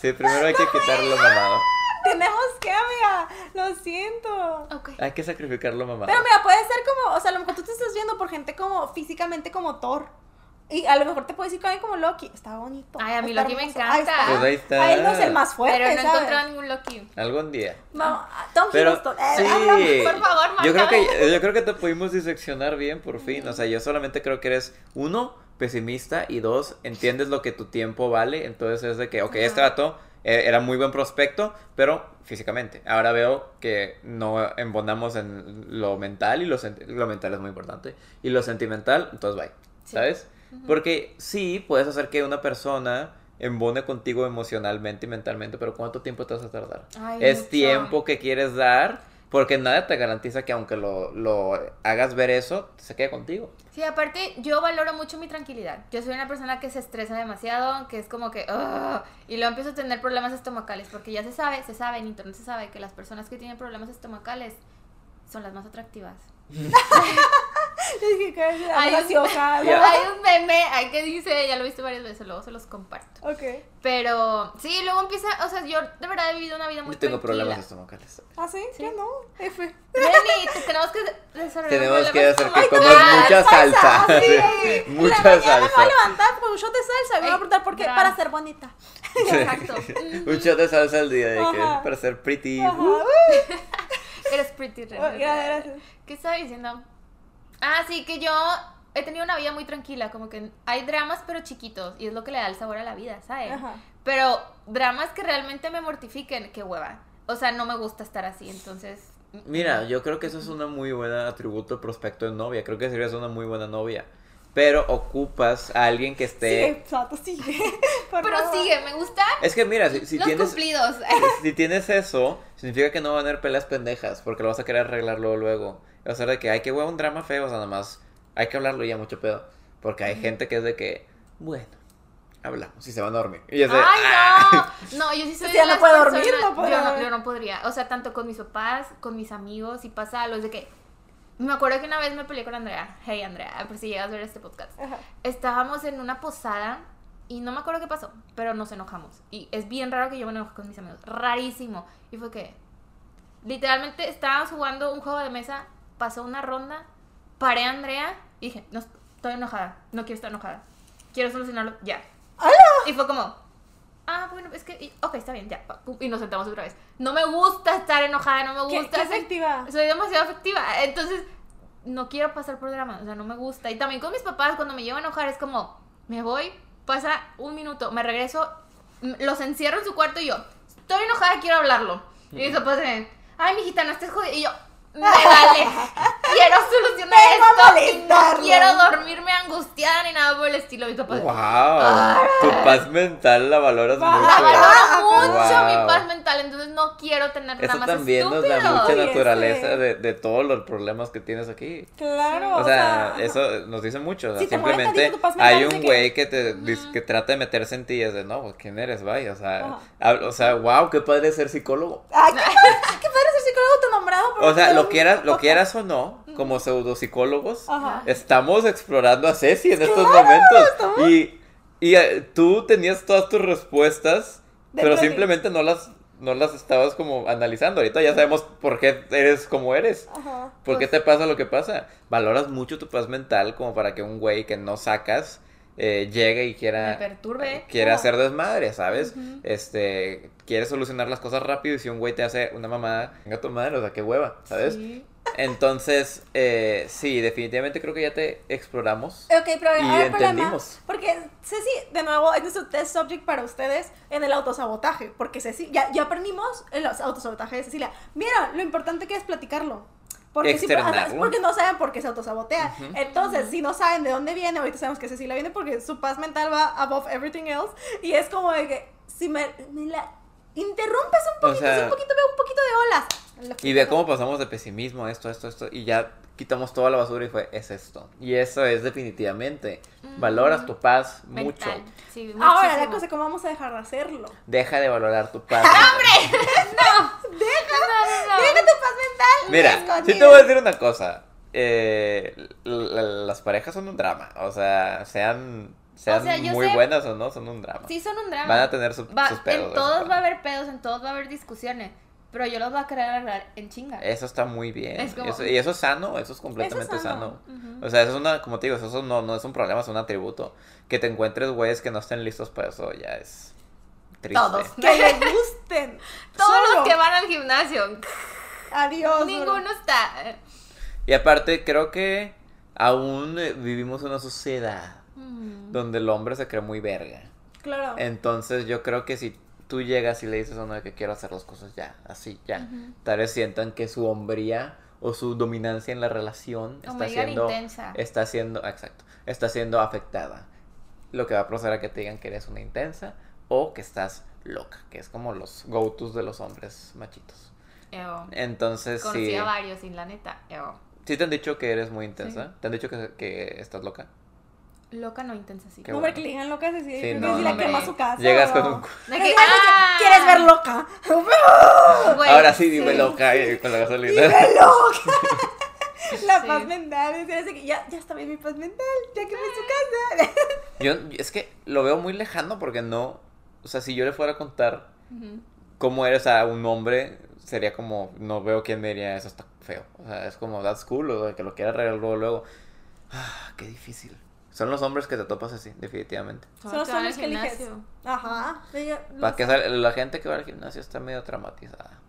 Sí, primero hay que quitarlo mamado. Tenemos que, amiga, lo siento. Ok. Hay que sacrificarlo mamado. Pero mira, puede ser como, o sea, a lo mejor tú te estás viendo por gente como físicamente como Thor. Y a lo mejor te puedes decir que alguien como Loki. Está bonito. Ay, a mí Loki me hermoso. encanta. Ahí está. Pues ahí está. A él no es el más fuerte, Pero no he ¿sabes? encontrado ningún Loki. Algún día. No, Tom Pero Hiddleston. Eh, háblame. sí, Por favor, yo creo que yo creo que te pudimos diseccionar bien por fin. O sea, yo solamente creo que eres uno pesimista y dos entiendes lo que tu tiempo vale. Entonces es de que, ok, este vato era muy buen prospecto, pero físicamente. Ahora veo que no embonamos en lo mental y lo, lo mental es muy importante y lo sentimental, entonces bye, Sí. ¿sabes? Porque sí puedes hacer que una persona embone contigo emocionalmente y mentalmente, pero ¿cuánto tiempo te vas a tardar? Ay, es mucho. tiempo que quieres dar, porque nada te garantiza que aunque lo, lo hagas ver eso, se quede contigo. Sí, aparte, yo valoro mucho mi tranquilidad. Yo soy una persona que se estresa demasiado, que es como que. "Ugh", y luego empiezo a tener problemas estomacales, porque ya se sabe, se sabe, en internet se sabe que las personas que tienen problemas estomacales son las más atractivas. *laughs* *laughs* Que Hay un-. *laughs* Hay un meme ahí que dice, ya lo he visto varias veces, luego se los comparto. Ok. Pero sí, luego empieza, o sea, yo de verdad he vivido una vida muy Yo tengo tranquila. problemas estomacales. ¿Ah, sí? Sí. Yo no. F. Jenny, *laughs* te- tenemos que desarrollar Tenemos que hacer que comas mucha salsa. Sí. Sí, En Mucha la mañana me voy a salsa. levantar con un shot de salsa. y Me voy a preguntar por qué. bra. Para ser bonita. Exacto. Un shot de salsa al día de que para ser pretty. Uh. Eres pretty Oh, Ren. gracias. ¿Qué estaba diciendo? Ah, sí, que yo he tenido una vida muy tranquila, como que hay dramas pero chiquitos y es lo que le da el sabor a la vida, ¿sabes? Ajá. Pero dramas que realmente me mortifiquen, qué hueva. O sea, no me gusta estar así, entonces... Mira, yo creo que eso es una muy buena atributo prospecto de novia. Creo que serías una muy buena novia. Pero ocupas a alguien que esté. Sigue, Sato, sigue. *laughs* Por Pero favor. sigue, me gusta Es que mira, si, si los tienes. cumplidos. Si tienes eso, significa que no van a haber peleas pendejas, porque lo vas a querer arreglar luego, luego. Va a ser de que, ay, qué huevo, un drama feo, o sea, nada más, hay que hablarlo y ya, mucho pedo. Porque hay gente que es de que, bueno, hablamos y se van a dormir. Y es de, Ay, "Ah". no. No, yo sí *laughs* soy de ya no las puede dormir, no puede yo, no, yo no podría. O sea, tanto con mis papás, con mis amigos, y pasa algo. Es de que. Me acuerdo que una vez me peleé con Andrea. Hey, Andrea, por si llegas a ver este podcast. Ajá. Estábamos en una posada y no me acuerdo qué pasó, pero nos enojamos. Y es bien raro que yo me enoje con mis amigos. Rarísimo. Y fue que. Literalmente estábamos jugando un juego de mesa, pasó una ronda, paré a Andrea y dije, no, estoy enojada, no quiero estar enojada. Quiero solucionarlo ya. Y fue como, ah, bueno, es que, y- ok, está bien, ya. Y nos sentamos otra vez. No me gusta estar enojada, no me ¿Qué, gusta. qué ser- efectiva? soy demasiado afectiva. Entonces, no quiero pasar por drama, o sea, no me gusta. Y también con mis papás, cuando me llevo a enojar, es como, me voy, pasa un minuto, me regreso, los encierro en su cuarto y yo, estoy enojada, quiero hablarlo. Y mis papás dicen, ay, mijita, no estés jodida. Y yo, me vale, quiero solucionar esto. y no molestarlo. quiero dormirme angustiada ni nada por el estilo. Mis papás, Wow, tu paz mental la valoras Va- mucho. la valoro mucho Wow. mi paz mental, entonces no quiero tener Eso dramas también nos da mucha Oye, naturaleza sí. de, de todos los problemas que tienes aquí. Claro. O sea, eso nos dice mucho. O sea, Si simplemente hay un güey que te que trata de meterse en ti y es de no, pues, ¿quién eres? Vaya, o sea, o sea, wow, qué padre ser psicólogo. Ay, qué padre, *laughs* qué padre ser psicólogo autonombrado. por O sea, un- lo quieras, lo quieras o no, como pseudopsicólogos, Ajá. estamos explorando a Ceci en estos momentos. estamos- Y, y eh, tú tenías todas tus respuestas, pero de ti. simplemente no las, no las estabas como analizando. Ahorita ya sabemos por qué eres como eres. Ajá. ¿Por qué te pasa lo que pasa? Valoras mucho tu paz mental como para que un güey que no sacas eh, llegue y quiera... Me perturbe. Quiere Ajá. hacer desmadre, ¿sabes? Ujú. Este, quiere solucionar las cosas rápido y si un güey te hace una mamada, venga tu madre, o sea, qué hueva, ¿sabes? Sí. Entonces, eh, sí, definitivamente creo que ya te exploramos. Ok, pero Y ahora el problema, entendimos. porque Ceci, de nuevo, es nuestro test subject para ustedes en el autosabotaje, porque Ceci, ya, ya aprendimos el autosabotaje de Cecilia. Mira, lo importante que es platicarlo. Porque, si- Externarlo. porque no saben por qué se autosabotea. Ujú. Entonces, si no saben de dónde viene, ahorita sabemos que Cecilia viene porque su paz mental va above everything else. Y es como de que si me, me la interrumpes un O poquito, sea- si un poquito, veo un poquito de olas. Y ve cómo pasamos de pesimismo a esto, esto, esto, y ya quitamos toda la basura y fue, es esto. Y eso es definitivamente. Valoras tu paz mucho. Sí, Ahora, la cosa, ¿cómo vamos a dejar de hacerlo? Deja de valorar tu paz. *laughs* ¡Hombre! *laughs* No, no, no. Deja tu paz mental. Mira, sí te voy a decir una cosa. Eh, las parejas son un drama. O sea, sean, sean O sea, yo muy sé- buenas o no, son un drama. Sí, son un drama. Van a tener su- Va- sus pedos. En todos va a haber pedos, en todos va a haber discusiones. Pero yo los voy a querer arreglar en chinga. Eso está muy bien. Es como- Eso- y eso es sano, eso es completamente Eso es sano. O sea, eso es una, como te digo, eso no, no es un problema, es un atributo. Que te encuentres güeyes que no estén listos para eso ya es triste. Todos. *laughs* Que les gusten. *laughs* Todos Solo. los que van al gimnasio. Adiós. Ninguno está. Y aparte, creo que aún eh, vivimos en una sociedad donde el hombre se cree muy verga. Claro. Entonces yo creo que si tú llegas y le dices a uno que quiero hacer las cosas ya, así, ya, Ujú. tal vez sientan que su hombría o su dominancia en la relación O está siendo, intensa. está siendo, exacto, está siendo afectada. Lo que va a proceder a que te digan que eres una intensa o que estás loca, que es como los go-tos de los hombres machitos. Eo. Entonces Conocí sí, a varios, y la neta. Eo. sí te han dicho que eres muy intensa, te han dicho que, que estás loca. Loca no intensa, sí. Qué No, hombre, bueno. que le digan loca. Sí, creo no, que si la hombre. quema su casa. Llegas con un... De que, ¡ah! ¿Quieres ver loca? *laughs* Güey, Ahora sí, dime sí. loca eh, con la gasolina. ¡Dime loca! *laughs* La Sí. paz mental. Es decir, que ya, ya está bien mi paz mental. Ya quemé su casa. *laughs* Yo es que lo veo muy lejano porque no, o sea, si yo le fuera a contar Ujú. cómo eres a un hombre, sería como, no veo quién me diría, eso está feo. O sea, es como, that's cool, o que lo quiera arreglar luego, luego. Ah, qué difícil. Son los hombres que te topas así, definitivamente. Son los hombres que eliges. Ajá. Para que la gente que va al gimnasio está medio traumatizada. *laughs*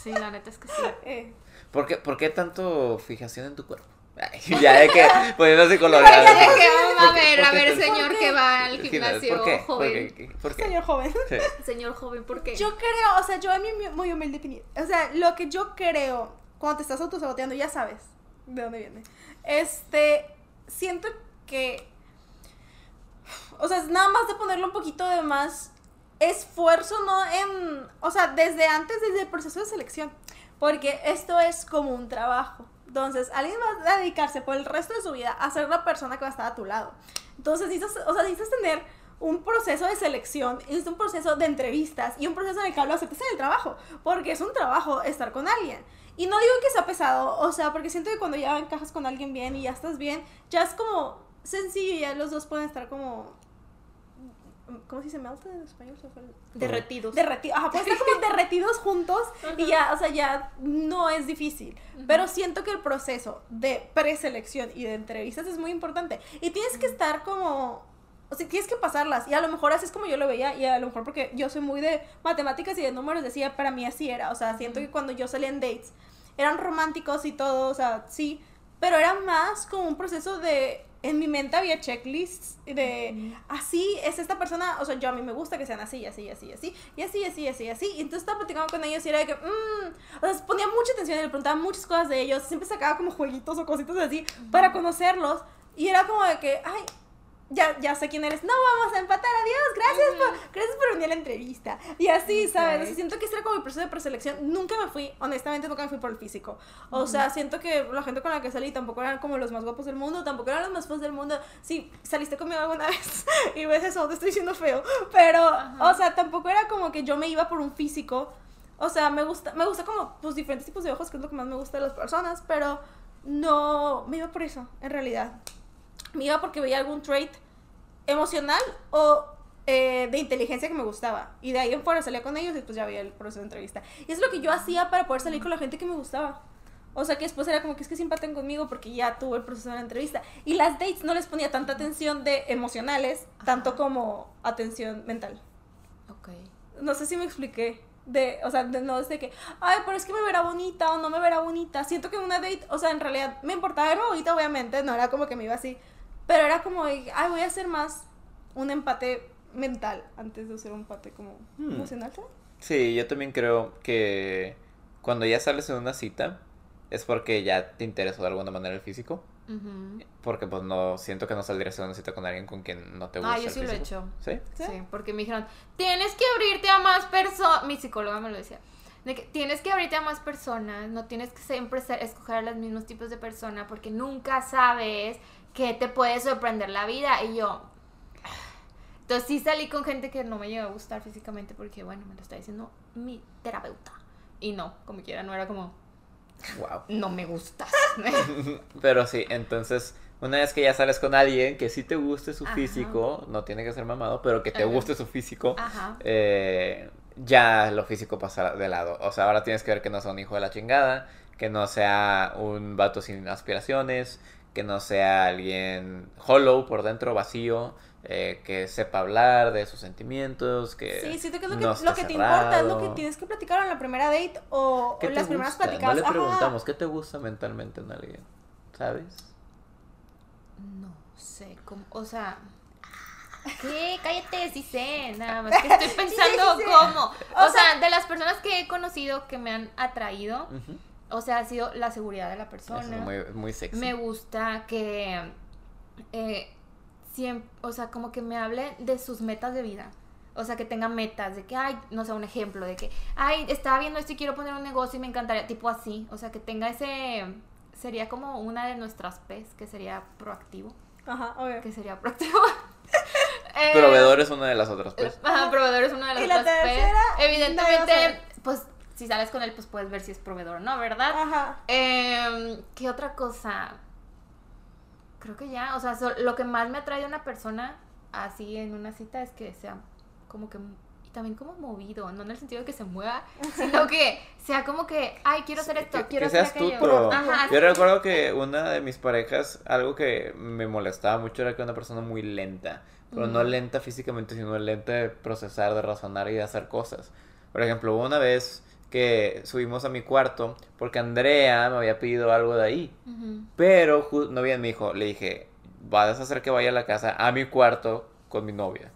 Sí, la neta es que sí. eh, ¿Por qué, por qué tanto fijación en tu cuerpo? Ay, *laughs* ya de que poniéndose Ay, colorado. ya de que, a ¿Por qué- ver, a ver, señor ¿Por que va al gimnasio ¿Por qué? joven. ¿Por qué? ¿Por qué? Señor joven. Sí. *laughs* Señor joven, ¿por qué? Yo creo, o sea, yo en mi muy humilde opinión, o sea, lo que yo creo cuando te estás autosaboteando, ya sabes de dónde viene. Este, siento que, o sea, es nada más de ponerle un poquito de más esfuerzo, ¿no? En, o sea, desde antes, desde el proceso de selección, porque esto es como un trabajo. Entonces, alguien va a dedicarse por el resto de su vida a ser la persona que va a estar a tu lado. Entonces, o sea, necesitas tener un proceso de selección, es un proceso de entrevistas y un proceso en el que lo aceptes en el trabajo, porque es un trabajo estar con alguien. Y no digo que sea pesado, o sea, porque siento que cuando ya encajas con alguien bien y ya estás bien, ya es como sencillo y ya los dos pueden estar como... ¿Cómo se dice melted en español? Derretidos. derretidos, ajá, pueden estar como *laughs* derretidos juntos y ya, o sea, ya no es difícil. Pero siento que el proceso de preselección y de entrevistas es muy importante. Y tienes que estar como, o sea, tienes que pasarlas. Y a lo mejor así es como yo lo veía, y a lo mejor porque yo soy muy de matemáticas y de números, decía, para mí así era. O sea, siento que cuando yo salía en dates, eran románticos y todo, o sea, sí, pero era más como un proceso de en mi mente había checklists de así es esta persona, o sea, yo a mí me gusta que sean así, así, así, así, y así, así, así, así. Y entonces estaba platicando con ellos y era de que, mmm, o sea, ponía mucha atención y le preguntaba muchas cosas de ellos, siempre sacaba como jueguitos o cositas así para conocerlos. Y era como de que, ay, ya, ya sé quién eres. No vamos a empatar, adiós, gracias, por, gracias por venir a la entrevista. Y así, ¿sabes? O sea, siento que este era como mi proceso de preselección. Nunca me fui, honestamente, nunca me fui por el físico. O sea, siento que la gente con la que salí tampoco eran como los más guapos del mundo, tampoco eran los más feos del mundo. Sí, saliste conmigo alguna *laughs* vez y ves eso, te estoy diciendo feo. Pero, o sea, tampoco era como que yo me iba por un físico. O sea, me gusta, me gusta como pues diferentes tipos de ojos, que es lo que más me gusta de las personas, pero no me iba por eso, en realidad. Me iba porque veía algún trait emocional o eh, de inteligencia que me gustaba. Y de ahí en fuera salía con ellos y pues ya veía el proceso de entrevista. Y es lo que yo hacía para poder salir con la gente que me gustaba. O sea que después era como que es que simpaten conmigo porque ya tuve el proceso de la entrevista. Y las dates no les ponía tanta atención de emocionales, tanto como atención mental. Ok. No sé si me expliqué. De, o sea, de, no es de que, ay, pero es que me verá bonita o no me verá bonita. Siento que en una date, o sea, en realidad me importaba verme bonita, obviamente, no era como que me iba así. Pero era como, ay, voy a hacer más un empate mental antes de hacer un empate como Hmm. emocional, ¿sabes? Sí, yo también creo que cuando ya sales en una cita es porque ya te interesó de alguna manera el físico. Porque pues no, siento que no saldrías en una cita con alguien con quien no te gusta Ah, yo el sí lo he hecho. ¿Sí? ¿Sí? Sí, porque me dijeron, tienes que abrirte a más personas. Mi psicóloga me lo decía. De que tienes que abrirte a más personas, no tienes que siempre ser- escoger a los mismos tipos de persona porque nunca sabes que te puede sorprender la vida. Y yo. Entonces sí salí con gente que no me llegó a gustar físicamente porque, bueno, me lo está diciendo mi terapeuta. Y no, como quiera, no era como, Wow. no me gustas. *laughs* Pero sí, entonces, una vez que ya sales con alguien que sí te guste su Ajá. físico, no tiene que ser mamado, pero que te Ajá. guste su físico, eh, ya lo físico pasa de lado. O sea, ahora tienes que ver que no sea un hijo de la chingada, que no sea un vato sin aspiraciones, que no sea alguien hollow por dentro, vacío, eh, que sepa hablar de sus sentimientos, que Sí, siento que es lo que, no lo que te importa, es lo que cerrado. tienes que platicar en la primera date o, ¿Qué o te las primeras gusta? platicadas. No le Ajá. preguntamos, ¿qué te gusta mentalmente en alguien? ¿Sabes? No sé, cómo, o sea... *laughs* ¿Qué? Cállate, sí sé, nada más que estoy *laughs* pensando sí cómo. O, O sea, de las personas que he conocido que me han atraído. O sea, ha sido la seguridad de la Eso persona. es muy, muy sexy. Me gusta que, eh, siempre, o sea, como que me hable de sus metas de vida. O sea, que tenga metas, de que, ay, no sé, un ejemplo, de que, ay, estaba viendo esto y quiero poner un negocio y me encantaría, tipo así. O sea, que tenga ese, sería como una de nuestras P's, que sería proactivo. Ajá, obvio. Que sería proactivo. *laughs* Eh, Proveedor es una de las otras, pues. Ajá, proveedor es una de las Y la otras P's. tercera, nadie va a Evidentemente, pues, si sales con él, pues puedes ver si es proveedor o no, ¿verdad? Ajá. Em, ¿Qué otra cosa? Creo que ya, o sea, so- lo que más me atrae de una persona así en una cita es que sea como que y también como movido, no en el sentido de que se mueva, *laughs* sino que sea como que, ay, quiero hacer esto, que, quiero que hacer seas tú, aquello. pero Ajá, yo recuerdo que una de mis parejas, algo que me molestaba mucho era que era una persona muy lenta, pero no lenta físicamente, sino lenta de procesar, de razonar y de hacer cosas. Por ejemplo, una vez que subimos a mi cuarto porque Andrea me había pedido algo de ahí. Pero no bien me dijo, le dije, vas a hacer que vaya a la casa, a mi cuarto con mi novia.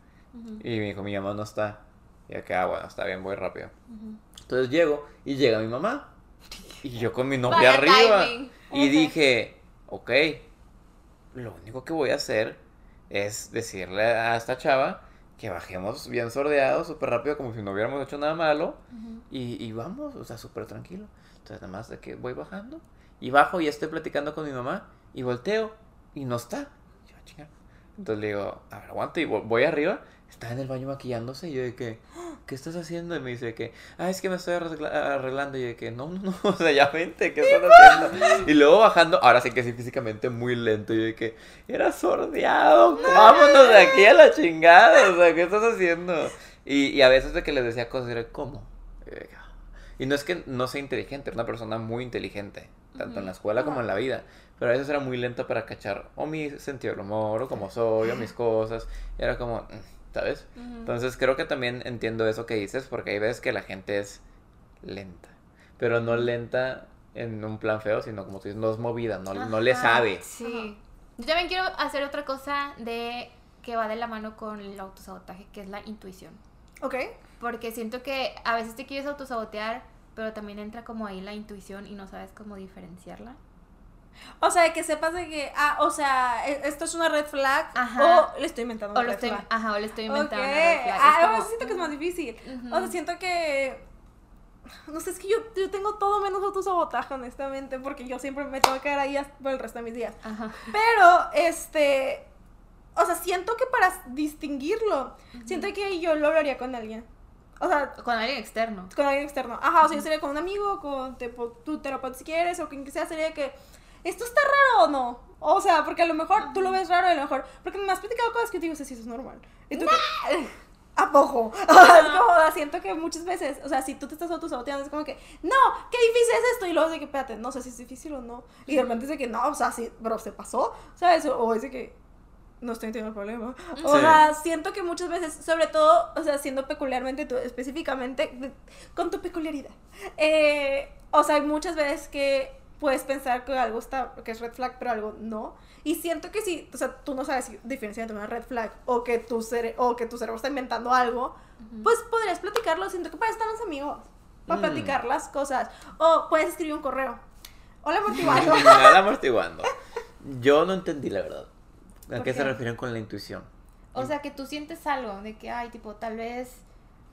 Y me dijo, mi mamá no está. Y acá, ah, bueno, está bien, voy rápido. Entonces llego y llega mi mamá. Y yo con mi novia arriba. timing. Y dije, ok, lo único que voy a hacer es decirle a esta chava que bajemos bien sordeados, súper rápido, como si no hubiéramos hecho nada malo. Y, y vamos, o sea, súper tranquilo. Entonces, nada más de que voy bajando. Y bajo y estoy platicando con mi mamá. Y volteo. Y no está. Y yo, "Ah, chinga". Entonces le digo, a ver, aguanta. Y vo- voy arriba. Está en el baño maquillándose. Y yo de que, ¿qué estás haciendo? Y me dice que, ah, es que me estoy arregla- arreglando. Y yo de que, no, no, no. *laughs* O sea, ya vente, ¿qué estás haciendo? Y luego bajando, ahora sí que sí, físicamente muy lento. Y yo de que, era sordeado. Vámonos de aquí a la chingada. O sea, ¿qué estás haciendo? Y, y a veces de que les decía cosas, era, ¿cómo? Y "Ah". Y no es que no sea inteligente, era una persona muy inteligente, tanto en la escuela como en la vida. Pero a veces era muy lenta para cachar o mi sentido del humor, o como soy, o mis cosas. Y era como, ¿sabes? Entonces creo que también entiendo eso que dices, porque hay veces que la gente es lenta. Pero no lenta en un plan feo, sino como tú dices, no es movida, no, no le sabe. Sí. Yo también quiero hacer otra cosa de que va de la mano con el autosabotaje, que es la intuición. Ok. Porque siento que a veces te quieres autosabotear, pero también entra como ahí la intuición y no sabes cómo diferenciarla. O sea, que sepas de que, ah, o sea, e- esto es una red flag. Ajá. O le estoy inventando O una lo red estoy, flag. ajá, o le estoy inventando Ok. una red flag. Ah, como- siento que es más difícil. O sea, siento que. No sé, es que yo, yo tengo todo menos autosabotaje, honestamente, porque yo siempre me tengo que quedar ahí por el resto de mis días. Ajá. Pero, este. O sea, siento que para distinguirlo, siento que yo lo hablaría con alguien. O sea, Con alguien externo. con alguien externo. Ajá, o sea, yo sería con un amigo, con tipo, tu terapeuta si quieres, o quien sea, sería que. ¿Esto está raro o no? O sea, porque a lo mejor tú lo ves raro y a lo mejor. Porque me has platicado cosas que yo digo, sí, eso es normal. Y tú que, *laughs* ¿A poco? *laughs* es como, siento que muchas veces, o sea, si tú te estás autosaboteando, es como que, no, qué difícil es esto. Y luego es de que, espérate, no sé si es difícil o no. Y de repente es de que, no, o sea, sí, pero se pasó, ¿sabes? O, de que, no estoy entendiendo el problema. O Sí. sea, siento que muchas veces, sobre todo, o sea, siendo peculiarmente tú, específicamente, con tu peculiaridad. eh, o sea, hay muchas veces que puedes pensar que algo está, que es red flag, pero algo no. Y siento que si, o sea, tú no sabes si diferenciar entre una red flag o que tu, cere o que tu cerebro está inventando algo, pues podrías platicarlo. Siento que para están los amigos, para Mm. platicar las cosas. O puedes escribir un correo. Hola, *laughs* amortiguado. Nada amortiguando. Yo no entendí la verdad. ¿A ¿Por qué qué? se refieren con la intuición? O sea, que tú sientes algo de que, ay, tipo, tal vez.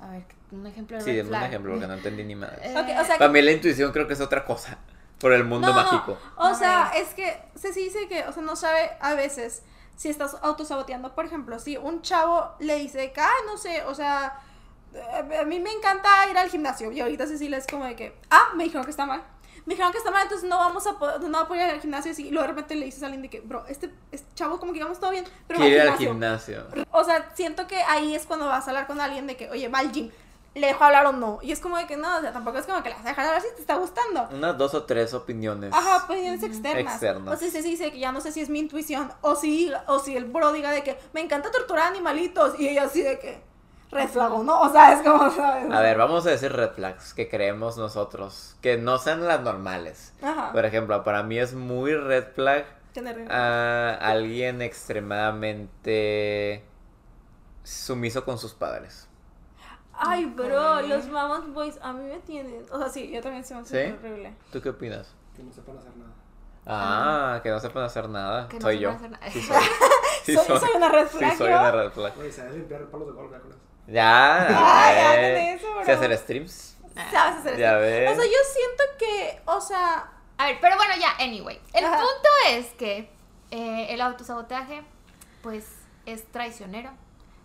A ver, un ejemplo de Sí, red dame un flag. ejemplo porque no entendí ni más. *laughs* Eh, Ok, o sea, Para mí la intuición creo que es otra cosa. Por el mundo No, mágico. O No, sea, es que se sí dice que, o sea, no sabe a veces si estás autosaboteando. Por ejemplo, si un chavo le dice que, ah, no sé, o sea, eh, a mí me encanta ir al gimnasio. Y ahorita Cecilia es como de que, ah, me dijeron que está mal. Me dijeron que está mal, entonces no vamos a poder, no voy a ir al gimnasio. Y luego de repente le dices a alguien de que, bro, este, este chavo como que íbamos todo bien, pero va Quiere ir al al gimnasio. gimnasio. O sea, siento que ahí es cuando vas a hablar con alguien de que, oye, va al gym. ¿Le dejo hablar o no? Y es como de que no, o sea, tampoco es como que a dejar hablar si te está gustando. Unas dos o tres opiniones. Ajá, opiniones externas. Externas. O sea, sí, sí, dice que ya no sé si es mi intuición o si, o si el bro diga de que me encanta torturar animalitos y ella así de que red flag, ¿o ¿no? O sea, es como, ¿sabes? A ver, vamos a decir red flags que creemos nosotros. Que no sean las normales. Ajá. Por ejemplo, para mí es muy red flag Tener a alguien extremadamente sumiso con sus padres. Ay, bro, los mamas boys a mí me tienen. O sea, sí, yo también se me hace ¿Sí? horrible. ¿Tú qué opinas? Que no sepan hacer nada. Ah, que no sepan hacer nada. Que no soy yo. hacer nada. Sí *laughs* soy. Sí soy, soy una red Sí, flag. soy yo. una red flag. Oye, sabes limpiar palos de golf, ya *laughs* con eso. Ya. Ay, ya de eso, bro. Sé hacer streams. ¿Sabes hacer Ya esto? ves. O sea, yo siento que, o sea, A ver, pero bueno, ya, anyway. El Ajá. punto es que eh, el autosabotaje, pues, es traicionero.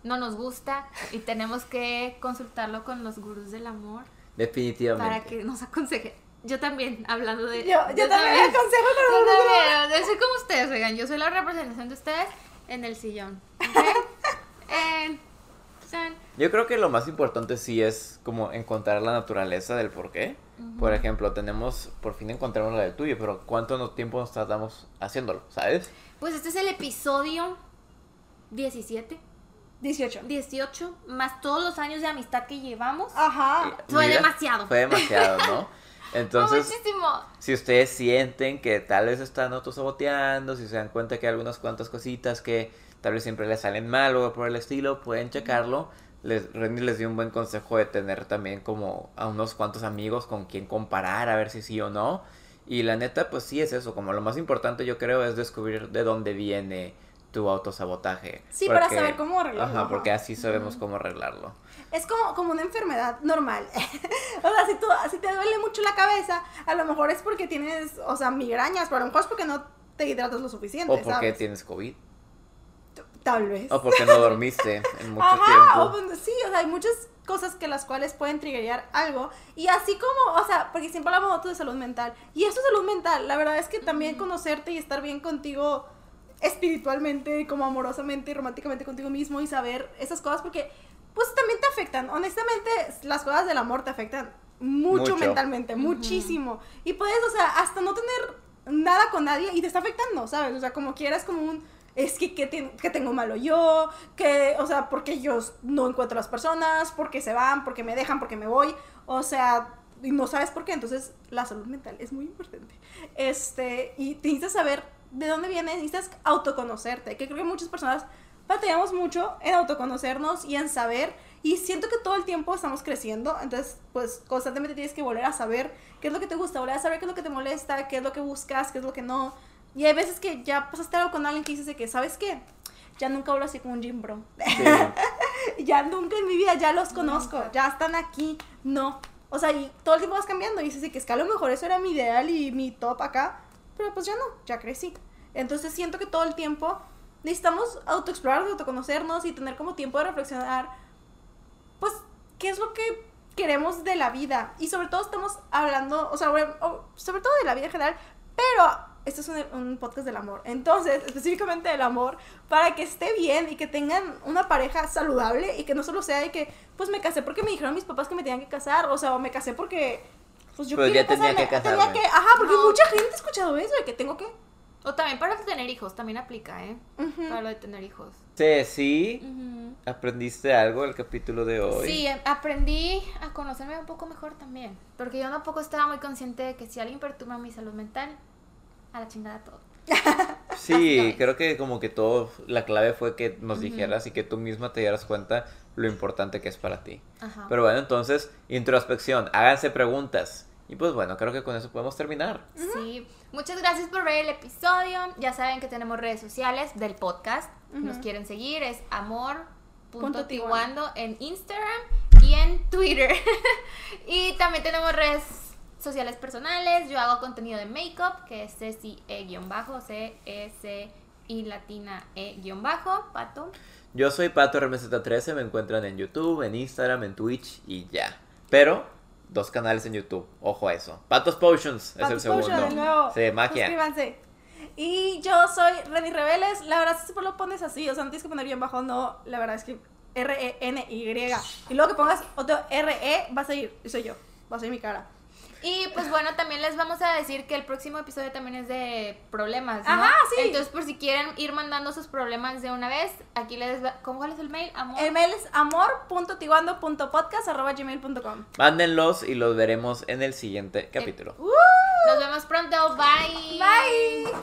No nos gusta y tenemos que consultarlo con los gurús del amor Definitivamente. para que nos aconsejen. Yo también, hablando de. yo, yo, también aconsejo con Yo los también, yo soy como ustedes, oigan, yo soy la representación de ustedes en el sillón. ¿ok? *laughs* Eh, Yo creo que lo más importante sí es como encontrar la naturaleza del por qué. Por ejemplo, tenemos por fin encontramos la del tuyo, pero ¿cuánto tiempo nos tardamos haciéndolo? ¿Sabes? Pues este es el episodio 17. 18. 18, más todos los años de amistad que llevamos. Ajá. Fue demasiado. Fue demasiado, ¿no? *laughs* Entonces, Muchísimo. si ustedes sienten que tal vez están autosaboteando, si se dan cuenta que hay algunas cuantas cositas que tal vez siempre les salen mal o por el estilo, pueden checarlo. Les, Renny les dio un buen consejo de tener también como a unos cuantos amigos con quien comparar, a ver si sí o no. Y la neta, pues sí es eso, como lo más importante yo creo es descubrir de dónde viene tu autosabotaje. Sí, para saber cómo arreglarlo, Ajá, porque así sabemos cómo arreglarlo. Es como, como una enfermedad normal. *laughs* o sea, si, tú, si te duele mucho la cabeza, a lo mejor es porque tienes, o sea, migrañas, pero a lo mejor es porque no te hidratas lo suficiente, O porque ¿sabes? tienes COVID. Tal vez. O porque no *laughs* dormiste en mucho Ajá, tiempo. o pues, sí, o sea, hay muchas cosas que las cuales pueden triggerear algo. Y así como, o sea, porque siempre hablamos de salud mental. Y eso es salud mental. La verdad es que también conocerte y estar bien contigo espiritualmente, como amorosamente y románticamente contigo mismo y saber esas cosas porque pues también te afectan. Honestamente, las cosas del amor te afectan mucho, Mucho. mentalmente, muchísimo. Y puedes, o sea, hasta no tener nada con nadie y te está afectando, ¿sabes? O sea, como quieras, como un, es que, ¿qué, ten- qué tengo malo yo? que O sea, porque yo no encuentro las personas, porque se van, porque me dejan, porque me voy. O sea, y no sabes por qué. Entonces, la salud mental es muy importante. Este, y te necesitas saber de dónde viene, necesitas autoconocerte. Que creo que muchas personas batallamos mucho en autoconocernos y en saber. Y siento que todo el tiempo estamos creciendo. Entonces, pues constantemente tienes que volver a saber qué es lo que te gusta, volver a saber qué es lo que te molesta, qué es lo que buscas, qué es lo que no. Y hay veces que ya pasaste algo con alguien que dices de que, ¿sabes qué? Ya nunca hablo así con un gym bro. Sí. *laughs* ya nunca en mi vida, ya los conozco, ya están aquí. No. O sea, y todo el tiempo vas cambiando. Y dices de que es que a lo mejor eso era mi ideal y mi top acá. Pero pues ya no, ya crecí. Entonces siento que todo el tiempo necesitamos autoexplorarnos, autoconocernos y tener como tiempo de reflexionar. Pues, ¿qué es lo que queremos de la vida? Y sobre todo estamos hablando, o sea, sobre todo de la vida en general, pero esto es un, un podcast del amor. Entonces, específicamente del amor, para que esté bien y que tengan una pareja saludable y que no solo sea de que, pues me casé porque me dijeron mis papás que me tenían que casar, o sea, o me casé porque, pues yo Pues ya tenía casarme. que Tenía casarme. que, ajá, porque No. mucha gente ha escuchado eso, de que tengo que. O también para tener hijos, también aplica, ¿eh? Para lo de tener hijos. Sí, sí. ¿Aprendiste algo el capítulo de hoy? Sí, aprendí a conocerme un poco mejor también. Porque yo tampoco estaba muy consciente de que si alguien perturba mi salud mental, a la chingada todo. *laughs* Sí, creo que como que todo, la clave fue que nos dijeras y que tú misma te dieras cuenta lo importante que es para ti. Ajá. Pero bueno, entonces, introspección, háganse preguntas. Y pues bueno, creo que con eso podemos terminar. Sí, muchas gracias por ver el episodio. Ya saben que tenemos redes sociales del podcast. Nos Ujú. quieren seguir, es amor.tiguando en Instagram y en Twitter. *laughs* y también tenemos redes sociales personales. Yo hago contenido de makeup, que es Ceci E-bajo, C-E-C y latina E-bajo, pato. Yo soy Pato RMZ13, me encuentran en YouTube, en Instagram, en Twitch y ya. Pero, dos canales en YouTube, ojo a eso. Patos Potions es el segundo. De nuevo. Sí, magia. Suscríbanse. Y yo soy Reni Rebeles. La verdad, si lo pones así, o sea, no tienes que poner bien bajo, no. La verdad es que R-E-N-Y. Y luego que pongas otro R-E, va a. Y soy yo. Va a ser mi cara. Y pues bueno, también les vamos a decir que el próximo episodio también es de problemas, ¿no? Ajá, sí. Entonces, por si quieren ir mandando sus problemas de una vez, aquí les va... ¿Cómo cuál es el mail? Amor. El mail es amor.tiguando.podcast.gmail.com Mándenlos y los veremos en el siguiente capítulo. Uh, Nos vemos pronto. Bye. Bye.